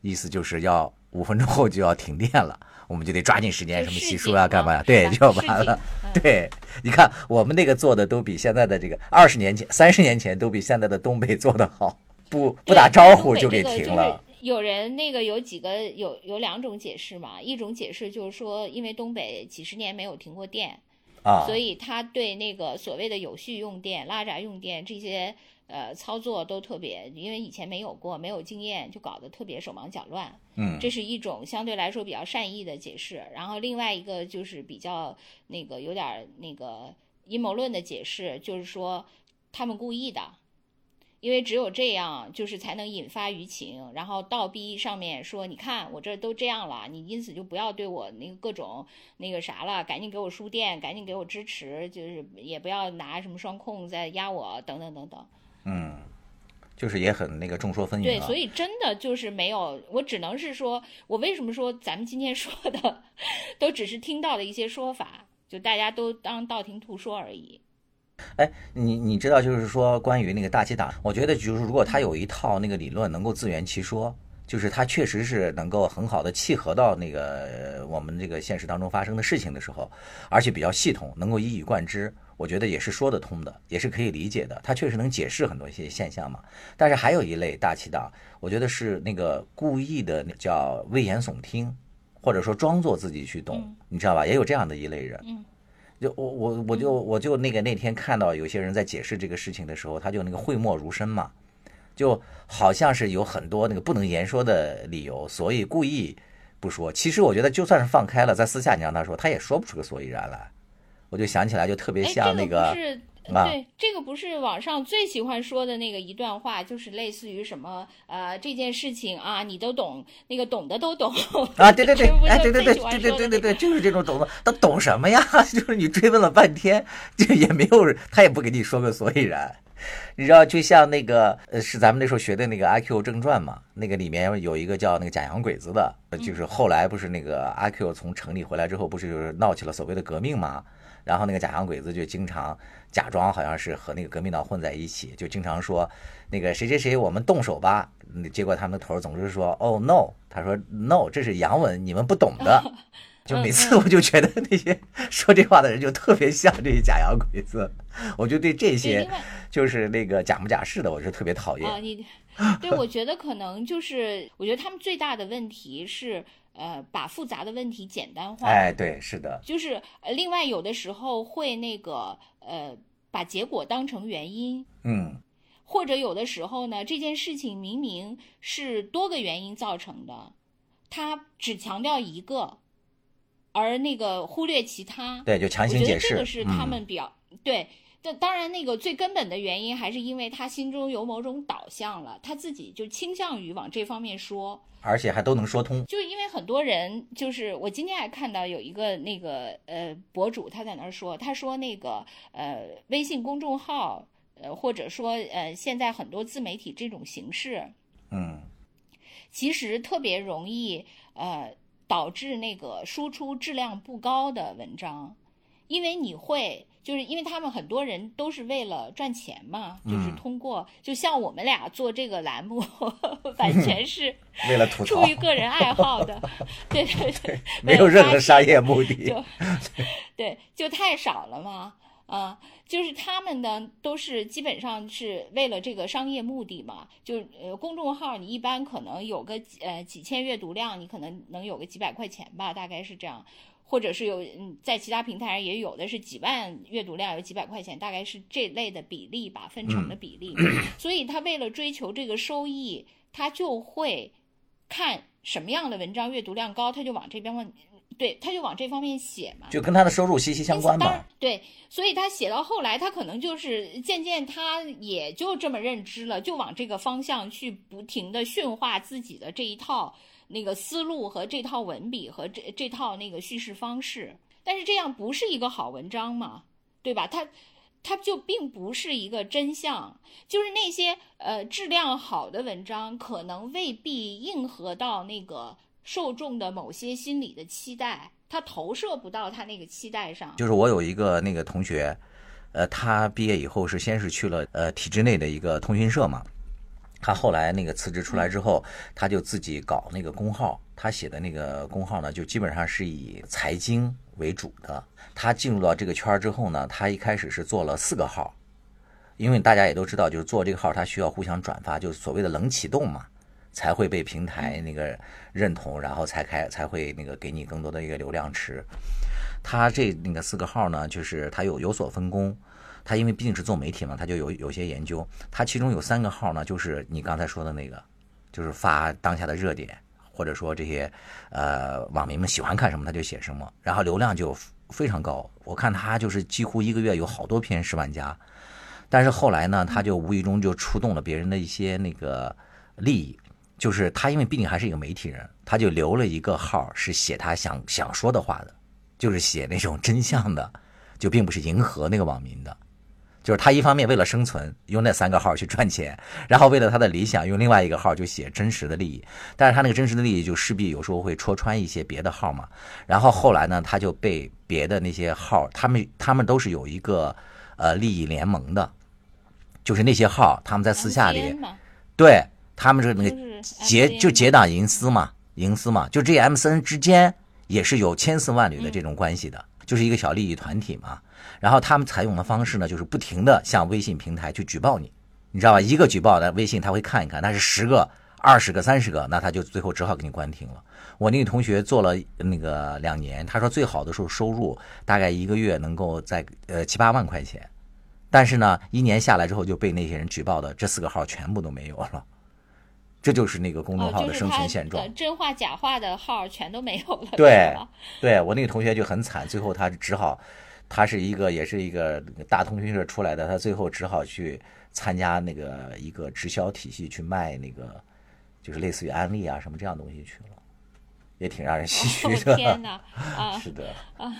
意思就是要五分钟后就要停电了，我们就得抓紧时间什么洗漱啊，干嘛呀？嘛对，就要完了。对，你看我们那个做的都比现在的这个二十年前、三十年前都比现在的东北做的好，不不打招呼就给停了。有人那个有几个有有两种解释嘛，一种解释就是说，因为东北几十年没有停过电，啊，所以他对那个所谓的有序用电、拉闸用电这些呃操作都特别，因为以前没有过，没有经验，就搞得特别手忙脚乱。嗯，这是一种相对来说比较善意的解释。然后另外一个就是比较那个有点儿那个阴谋论的解释，就是说他们故意的。因为只有这样，就是才能引发舆情，然后倒逼上面说，你看我这都这样了，你因此就不要对我那个各种那个啥了，赶紧给我输电，赶紧给我支持，就是也不要拿什么双控再压我，等等等等。嗯，就是也很那个众说纷纭。对，所以真的就是没有，我只能是说，我为什么说咱们今天说的 都只是听到的一些说法，就大家都当道听途说而已。哎，你你知道，就是说关于那个大气党，我觉得就是如果他有一套那个理论能够自圆其说，就是他确实是能够很好的契合到那个我们这个现实当中发生的事情的时候，而且比较系统，能够一以贯之，我觉得也是说得通的，也是可以理解的。他确实能解释很多一些现象嘛。但是还有一类大气党，我觉得是那个故意的叫危言耸听，或者说装作自己去懂，你知道吧？也有这样的一类人。嗯。就我我我就我就那个那天看到有些人在解释这个事情的时候，他就那个讳莫如深嘛，就好像是有很多那个不能言说的理由，所以故意不说。其实我觉得就算是放开了，在私下你让他说，他也说不出个所以然来。我就想起来，就特别像那个。对，这个不是网上最喜欢说的那个一段话，就是类似于什么呃这件事情啊，你都懂，那个懂的都懂 啊，对对对，哎对对对对对对对对，就是这种懂的，他懂什么呀？就是你追问了半天，就也没有，他也不给你说个所以然。你知道，就像那个呃，是咱们那时候学的那个《阿 Q 正传》嘛，那个里面有一个叫那个假洋鬼子的，就是后来不是那个阿 Q 从城里回来之后，不是就是闹起了所谓的革命嘛？然后那个假洋鬼子就经常假装好像是和那个革命党混在一起，就经常说那个谁谁谁，我们动手吧。结果他们的头总是说哦 no，他说 no，这是洋文，你们不懂的。就每次我就觉得那些 说这话的人就特别像这些假洋鬼子，我就对这些就是那个假模假式的，我是特别讨厌。啊，你对我觉得可能就是我觉得他们最大的问题是。呃，把复杂的问题简单化。哎，对，是的，就是呃，另外有的时候会那个呃，把结果当成原因，嗯，或者有的时候呢，这件事情明明是多个原因造成的，他只强调一个，而那个忽略其他。对，就强行解释。这个是他们表对。但当然，那个最根本的原因还是因为他心中有某种导向了，他自己就倾向于往这方面说，而且还都能说通。就因为很多人，就是我今天还看到有一个那个呃博主他在那儿说，他说那个呃微信公众号，呃或者说呃现在很多自媒体这种形式，嗯，其实特别容易呃导致那个输出质量不高的文章，因为你会。就是因为他们很多人都是为了赚钱嘛，就是通过就像我们俩做这个栏目，完全是 为了吐槽，出于个人爱好的，对对对，没有任何商业目的，就对，就太少了嘛，啊，就是他们呢都是基本上是为了这个商业目的嘛，就呃公众号你一般可能有个呃几千阅读量，你可能能有个几百块钱吧，大概是这样。或者是有嗯，在其他平台上也有的是几万阅读量，有几百块钱，大概是这类的比例吧，分成的比例。所以他为了追求这个收益，他就会看什么样的文章阅读量高，他就往这边往，对，他就往这方面写嘛，就跟他的收入息息相关嘛。对，所以他写到后来，他可能就是渐渐他也就这么认知了，就往这个方向去不停的驯化自己的这一套。那个思路和这套文笔和这这套那个叙事方式，但是这样不是一个好文章嘛，对吧？它，它就并不是一个真相，就是那些呃质量好的文章，可能未必应和到那个受众的某些心理的期待，它投射不到他那个期待上。就是我有一个那个同学，呃，他毕业以后是先是去了呃体制内的一个通讯社嘛。他后来那个辞职出来之后，他就自己搞那个公号。他写的那个公号呢，就基本上是以财经为主的。他进入到这个圈儿之后呢，他一开始是做了四个号，因为大家也都知道，就是做这个号他需要互相转发，就是所谓的冷启动嘛，才会被平台那个认同，然后才开才会那个给你更多的一个流量池。他这那个四个号呢，就是他有有所分工。他因为毕竟是做媒体嘛，他就有有些研究。他其中有三个号呢，就是你刚才说的那个，就是发当下的热点，或者说这些呃网民们喜欢看什么，他就写什么，然后流量就非常高。我看他就是几乎一个月有好多篇十万加，但是后来呢，他就无意中就触动了别人的一些那个利益，就是他因为毕竟还是一个媒体人，他就留了一个号是写他想想说的话的，就是写那种真相的，就并不是迎合那个网民的。就是他一方面为了生存用那三个号去赚钱，然后为了他的理想用另外一个号就写真实的利益，但是他那个真实的利益就势必有时候会戳穿一些别的号嘛。然后后来呢，他就被别的那些号，他们他们都是有一个呃利益联盟的，就是那些号他们在私下里，对他们是那个结就结党营私嘛，营私嘛，就这 MCN 之间也是有千丝万缕的这种关系的，就是一个小利益团体嘛。然后他们采用的方式呢，就是不停的向微信平台去举报你，你知道吧？一个举报的微信他会看一看，但是十个、二十个、三十个，那他就最后只好给你关停了。我那个同学做了那个两年，他说最好的时候收入大概一个月能够在呃七八万块钱，但是呢，一年下来之后就被那些人举报的这四个号全部都没有了。这就是那个公众哦，号的生存现状呃。真话假话的号全都没有了，对对我那个同学就很惨，最后他只好，他是一个也是一个大通讯社出来的，他最后只好去参加那个一个直销体系去卖那个，就是类似于安利啊什么这样东西去了，也挺让人唏嘘哦的。天哪，啊，是的啊，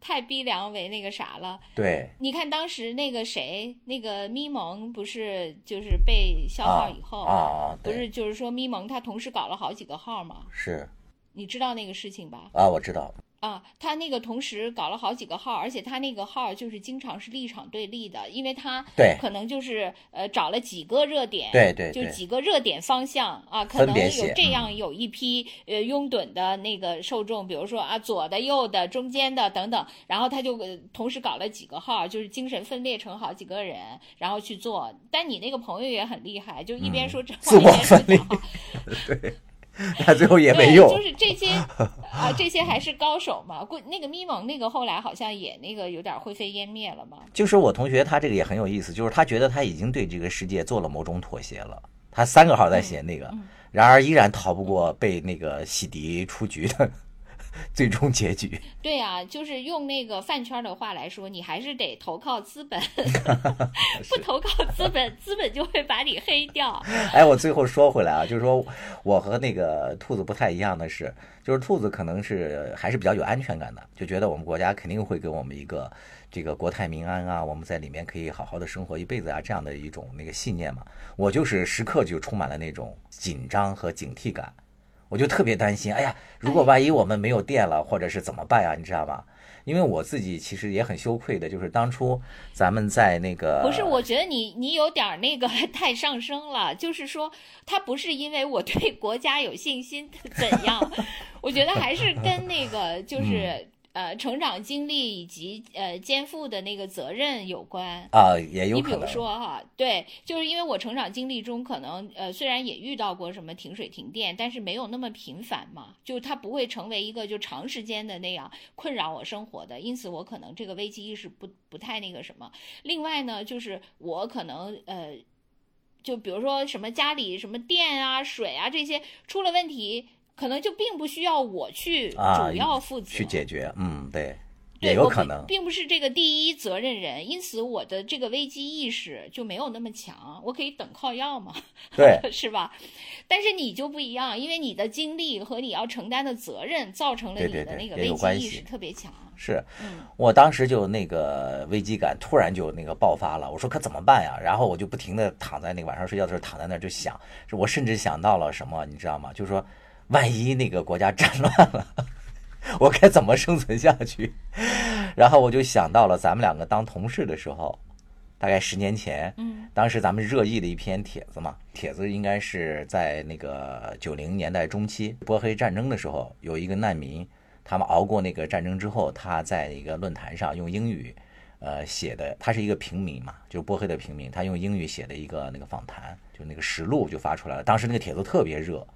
太逼良为那个啥了。对你看当时那个谁，那个咪蒙不是就是被消号以后啊啊不是就是说咪蒙他同时搞了好几个号吗？是你知道那个事情吧？啊，我知道，啊，他那个同时搞了好几个号，而且他那个号就是经常是立场对立的，因为他对可能就是呃找了几个热点，对对对就几个热点方向啊，可能有这样嗯有一批呃拥趸的那个受众，比如说啊左的、右的、中间的等等，然后他就呃同时搞了几个号，就是精神分裂成好几个人，然后去做。但你那个朋友也很厉害，就一边嗯说真话自一边说话。对，他最后也没，用。就是这些啊，这些还是高手嘛。过那个咪蒙那个后来好像也那个有点灰飞烟灭了嘛。就是我同学他这个也很有意思，就是他觉得他已经对这个世界做了某种妥协了。他三个号在写那个，嗯然而依然逃不过被那个洗涤出局的 最终结局。对啊、就是用那个饭圈的话来说，你还是得投靠资本，不投靠资本，资本就会把你黑掉。哎，我最后说回来啊，就是说我和那个兔子不太一样的是，就是兔子可能是还是比较有安全感的，就觉得我们国家肯定会给我们一个这个国泰民安啊，我们在里面可以好好的生活一辈子啊，这样的一种那个信念嘛。我就是时刻就充满了那种紧张和警惕感，我就特别担心，哎呀，如果万一我们没有电了，或者是怎么办呀？你知道吗？因为我自己其实也很羞愧的，就是当初咱们在那个不是，我觉得你你有点儿那个 太上升了，就是说，他不是因为我对国家有信心怎样，我觉得还是跟那个就是、呃成长经历以及呃肩负的那个责任有关。啊、也有你比如可能说哈，对，就是因为我成长经历中可能呃虽然也遇到过什么停水停电，但是没有那么频繁嘛，就它不会成为一个就长时间的那样困扰我生活的，因此我可能这个危机意识不不太那个什么。另外呢，就是我可能呃。就比如说什么家里什么电啊、水啊这些出了问题，可能就并不需要我去啊主要负责、去解决，嗯，对，也有可能。并不是这个第一责任人，因此我的这个危机意识就没有那么强，我可以等靠要嘛，对，是吧？但是你就不一样，因为你的经历和你要承担的责任，造成了你的那个危机意识特别强。是嗯我当时就那个危机感突然就那个爆发了，我说可怎么办呀？然后我就不停的躺在那个晚上睡觉的时候躺在那儿就想，我甚至想到了什么，你知道吗？就是说万一那个国家战乱了，我该怎么生存下去？然后我就想到了咱们两个当同事的时候，大概十年前，嗯当时咱们热议的一篇帖子嘛，帖子应该是在那个九零年代中期波黑战争的时候，有一个难民，他们熬过那个战争之后，他在一个论坛上用英语，呃写的，他是一个平民嘛，就是波黑的平民，他用英语写的一个那个访谈，就那个实录就发出来了。当时那个帖子特别热，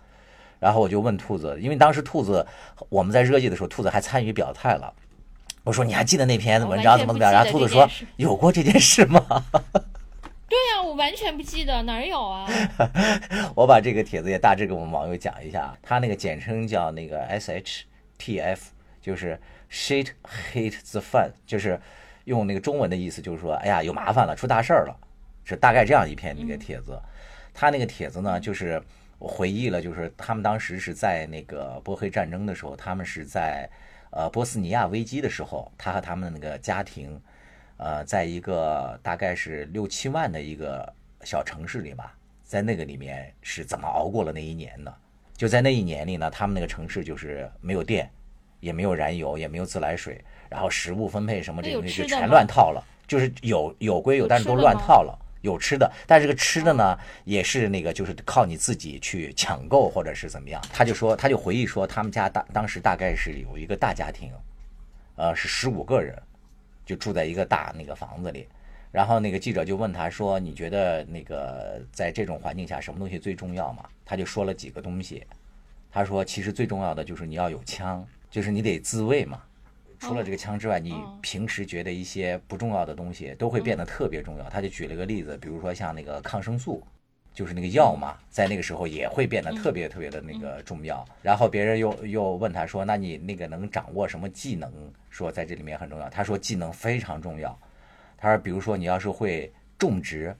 然后我就问兔子，因为当时兔子我们在热议的时候，兔子还参与表态了。我说你还记得那篇文章怎么怎么样？然后兔子说有过这件事吗？对呀、我完全不记得哪儿有啊。我把这个帖子也大致给我们网友讲一下，他那个简称叫那个 SHTF 就是 shit hate the fun，就是用那个中文的意思，就是说，哎呀，有麻烦了，出大事儿了，是大概这样一篇那个帖子。他那个帖子呢，就是我回忆了，就是他们当时是在那个波黑战争的时候，他们是在呃波斯尼亚危机的时候，他和他们的那个家庭，呃，在一个大概是六七万的一个小城市里吧，在那个里面是怎么熬过了那一年的？就在那一年里呢，他们那个城市就是没有电，也没有燃油，也没有自来水，然后食物分配什么这些东西就全乱套了，就是有有归有，但是都乱套了。有吃的，但这个吃的呢，也是那个就是靠你自己去抢购或者是怎么样。他就说，他就回忆说，他们家大当时大概是有一个大家庭，呃，是十五个人，就住在一个大那个房子里。然后那个记者就问他说：“你觉得那个在这种环境下，什么东西最重要嘛？”他就说了几个东西。他说：“其实最重要的就是你要有枪，就是你得自卫嘛。除了这个枪之外，你平时觉得一些不重要的东西都会变得特别重要。”他就举了个例子，比如说像那个抗生素，就是那个药嘛，在那个时候也会变得特别特别的那个重要。然后别人又又问他说：“那你那个能掌握什么技能？说在这里面很重要。”他说：“技能非常重要。”他说：“比如说你要是会种植，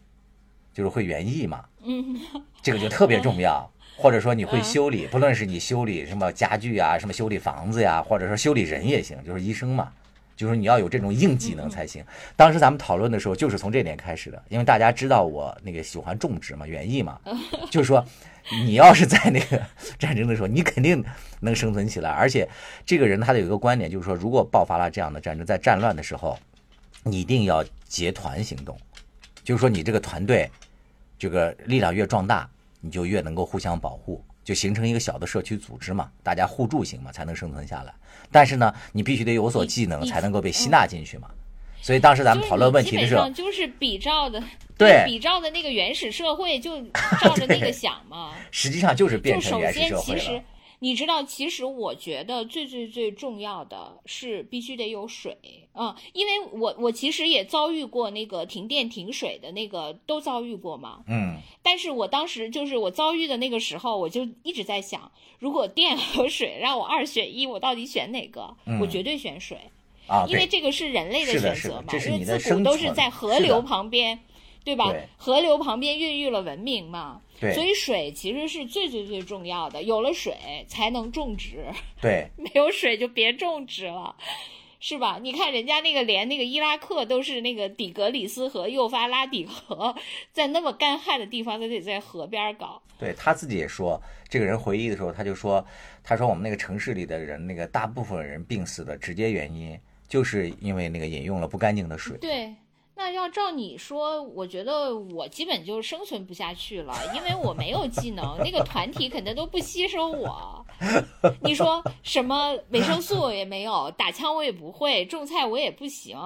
就是会园艺嘛，嗯，这个就特别重要。或者说你会修理，不论是你修理什么家具啊，什么修理房子呀，或者说修理人也行，就是医生嘛，就是你要有这种硬技能才行。当时咱们讨论的时候，就是从这点开始的，因为大家知道我那个喜欢种植嘛，园艺嘛，就是说你要是在那个 战争的时候，你肯定能生存起来。而且这个人他的有一个观点，就是说如果爆发了这样的战争，在战乱的时候，你一定要结团行动，就是说你这个团队这个力量越壮大。你就越能够互相保护，就形成一个小的社区组织嘛，大家互助型嘛，才能生存下来。但是呢，你必须得有所技能，才能够被吸纳进去嘛。所以当时咱们讨论问题的时候，就是比照的，对，比照的那个原始社会，就照着那个 想嘛。实际上就是变成原始社会了。你知道，其实我觉得最最最重要的是必须得有水啊，因为我我其实也遭遇过那个停电停水的那个，都遭遇过嘛。嗯。但是我当时就是我遭遇的那个时候，我就一直在想，如果电和水让我二选一，我到底选哪个？我绝对选水啊，因为这个是人类的选择嘛，因为自古都是在河流旁边，对吧？河流旁边孕育了文明嘛。所以水其实是最最最重要的，有了水才能种植。对，没有水就别种植了，是吧？你看人家那个连那个伊拉克都是那个底格里斯河、幼发拉底河，在那么干旱的地方，都得在河边搞。对他自己也说，这个人回忆的时候，他就说，他说我们那个城市里的人，那个大部分人病死的直接原因，就是因为那个饮用了不干净的水。对。那要照你说，我觉得我基本就生存不下去了，因为我没有技能，那个团体肯定都不吸收我。你说什么维生素也没有，打枪我也不会，种菜我也不行，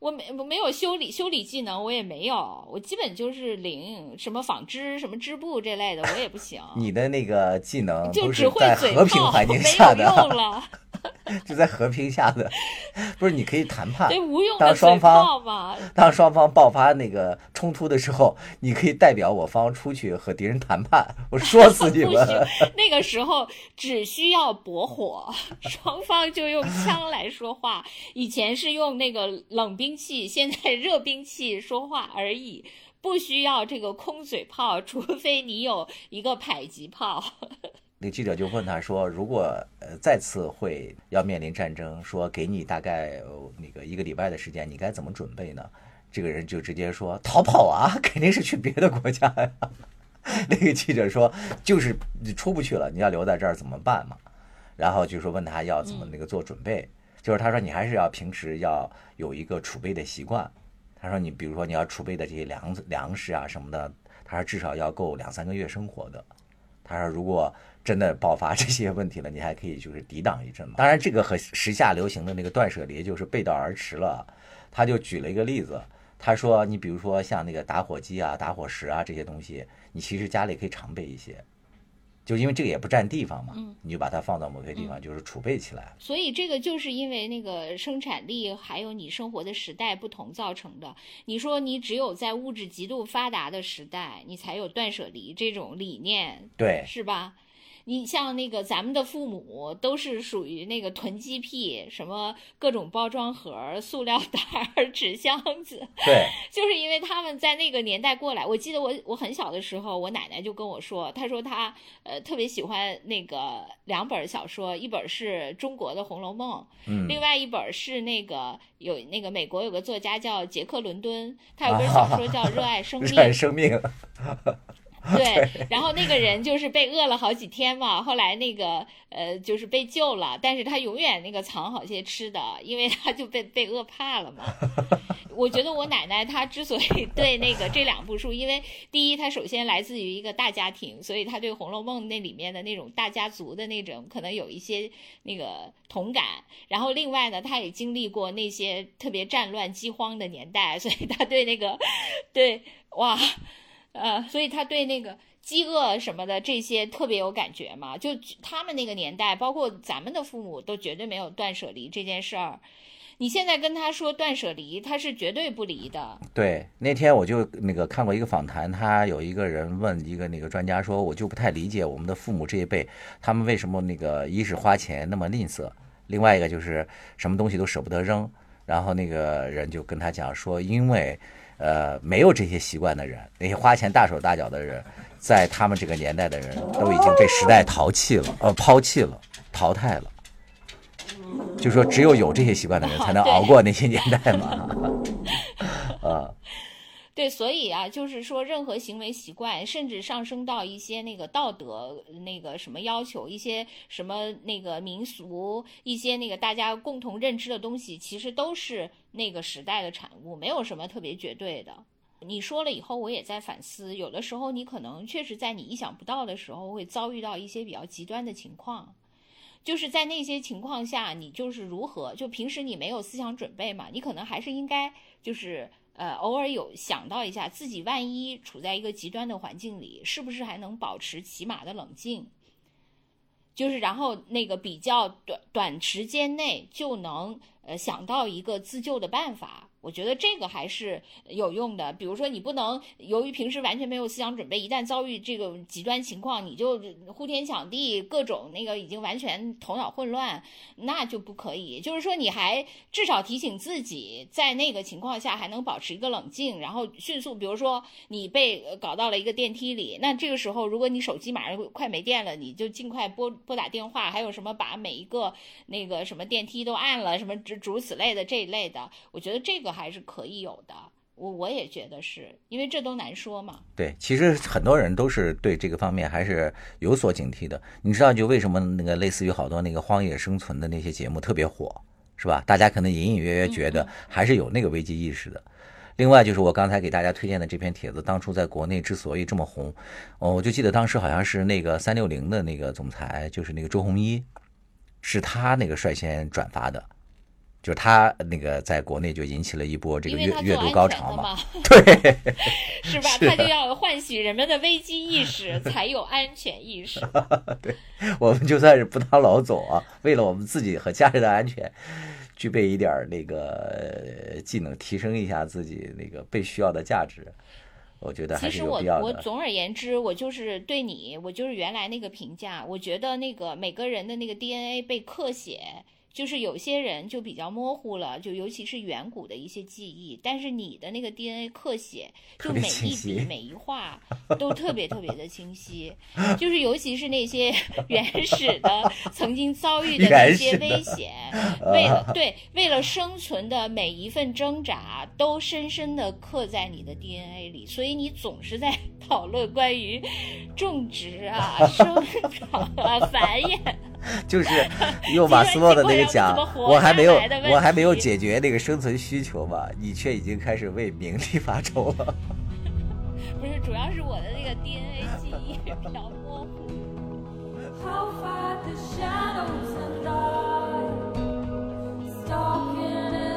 我没没有修理修理技能我也没有，我基本就是零，什么纺织什么织布这类的我也不行。你的那个技能就只会嘴炮，没有用了。就在和平下的，不是你可以谈判。对无用当双方当双方爆发那个冲突的时候，你可以代表我方出去和敌人谈判。我说死你们！那个时候只需要驳火，双方就用枪来说话。以前是用那个冷兵器，现在热兵器说话而已，不需要这个空嘴炮，除非你有一个迫击炮。那记者就问他说：“如果呃再次会要面临战争，说给你大概那个一个礼拜的时间，你该怎么准备呢？”这个人就直接说：“逃跑啊，肯定是去别的国家呀。”那个记者说：“就是你出不去了，你要留在这儿怎么办嘛？”然后就说问他要怎么那个做准备，就是他说你还是要平时要有一个储备的习惯。他说你比如说你要储备的这些粮粮食啊什么的，他说至少要够两三个月生活的。他说如果真的爆发这些问题了，你还可以就是抵挡一阵嘛。当然，这个和时下流行的那个断舍离就是背道而驰了。他就举了一个例子，他说：“你比如说像那个打火机啊、打火石啊这些东西，你其实家里可以常备一些，就因为这个也不占地方嘛，你就把它放到某些地方，就是储备起来。所以这个就是因为那个生产力还有你生活的时代不同造成的。你说你只有在物质极度发达的时代，你才有断舍离这种理念，对，是吧？”你像那个咱们的父母都是属于那个囤积癖，什么各种包装盒、塑料袋、纸箱子，对，就是因为他们在那个年代过来。我记得我我很小的时候，我奶奶就跟我说，她说她呃特别喜欢那个两本小说，一本是中国的《红楼梦》，嗯，另外一本是那个有那个美国有个作家叫杰克伦敦，他有本小说叫《热爱生命》，热爱生命。对，然后那个人就是被饿了好几天嘛，后来那个呃就是被救了，但是他永远那个藏好些吃的，因为他就被被饿怕了嘛。我觉得我奶奶她之所以对那个这两部书，因为第一，她首先来自于一个大家庭，所以她对《红楼梦》那里面的那种大家族的那种可能有一些那个同感。然后另外呢，她也经历过那些特别战乱饥荒的年代，所以她对那个 对哇。呃，所以他对那个饥饿什么的这些特别有感觉嘛？就他们那个年代，包括咱们的父母，都绝对没有断舍离这件事儿。你现在跟他说断舍离，他是绝对不离的。对，那天我就那个看过一个访谈，他有一个人问一个那个专家说，我就不太理解我们的父母这一辈，他们为什么那个一是花钱那么吝啬，另外一个就是什么东西都舍不得扔。然后那个人就跟他讲说，因为。呃，没有这些习惯的人，那些花钱大手大脚的人，在他们这个年代的人都已经被时代淘弃了，呃，抛弃了，淘汰了。就说只有有这些习惯的人才能 熬过那些年代嘛，啊。对，所以啊，就是说，任何行为习惯，甚至上升到一些那个道德那个什么要求，一些什么那个民俗，一些那个大家共同认知的东西，其实都是那个时代的产物，没有什么特别绝对的。你说了以后，我也在反思，有的时候你可能确实在你意想不到的时候会遭遇到一些比较极端的情况，就是在那些情况下，你就是如何，就平时你没有思想准备嘛，你可能还是应该就是。呃，偶尔有想到一下，自己万一处在一个极端的环境里，是不是还能保持起码的冷静？就是然后那个比较短短时间内就能呃想到一个自救的办法。我觉得这个还是有用的。比如说，你不能由于平时完全没有思想准备，一旦遭遇这个极端情况，你就呼天抢地，各种那个已经完全头脑混乱，那就不可以。就是说，你还至少提醒自己，在那个情况下还能保持一个冷静，然后迅速。比如说，你被搞到了一个电梯里，那这个时候，如果你手机马上快没电了，你就尽快拨拨打电话。还有什么把每一个那个什么电梯都按了，什么诸诸此类的这一类的，我觉得这个。还是可以有的，我我也觉得是因为这都难说嘛。对，其实很多人都是对这个方面还是有所警惕的。你知道，就为什么那个类似于好多那个荒野生存的那些节目特别火，是吧？大家可能隐隐约约觉得还是有那个危机意识的。另外，就是我刚才给大家推荐的这篇帖子，当初在国内之所以这么红，哦，我就记得当时好像是那个三六零的那个总裁，就是那个周鸿祎，是他那个率先转发的。就是他那个在国内就引起了一波这个阅阅读高潮嘛，对，是吧？他就要唤醒人们的危机意识，才有安全意识。对，我们就算是不当老总啊，为了我们自己和家人的安全，具备一点那个技能，提升一下自己那个被需要的价值，我觉得还是有必要的。我我总而言之，我就是对你，我就是原来那个评价，我觉得那个每个人的那个 DNA 被刻写。就是有些人就比较模糊了，就尤其是远古的一些记忆。但是你的那个 DNA 刻写，就每一笔每一画都特别特别的清晰。就是尤其是那些 原始的、曾经遭遇的那些危险，为了对为了生存的每一份挣扎，都深深的刻在你的 DNA 里。所以你总是在讨论关于种植啊、生长啊、繁衍。就是用马斯洛的那个讲，我还没有，我还没有解决那个生存需求嘛，你却已经开始为名利发愁了。不是，主要是我的那个 DNA 记忆飘。How far the shadows and stalking is.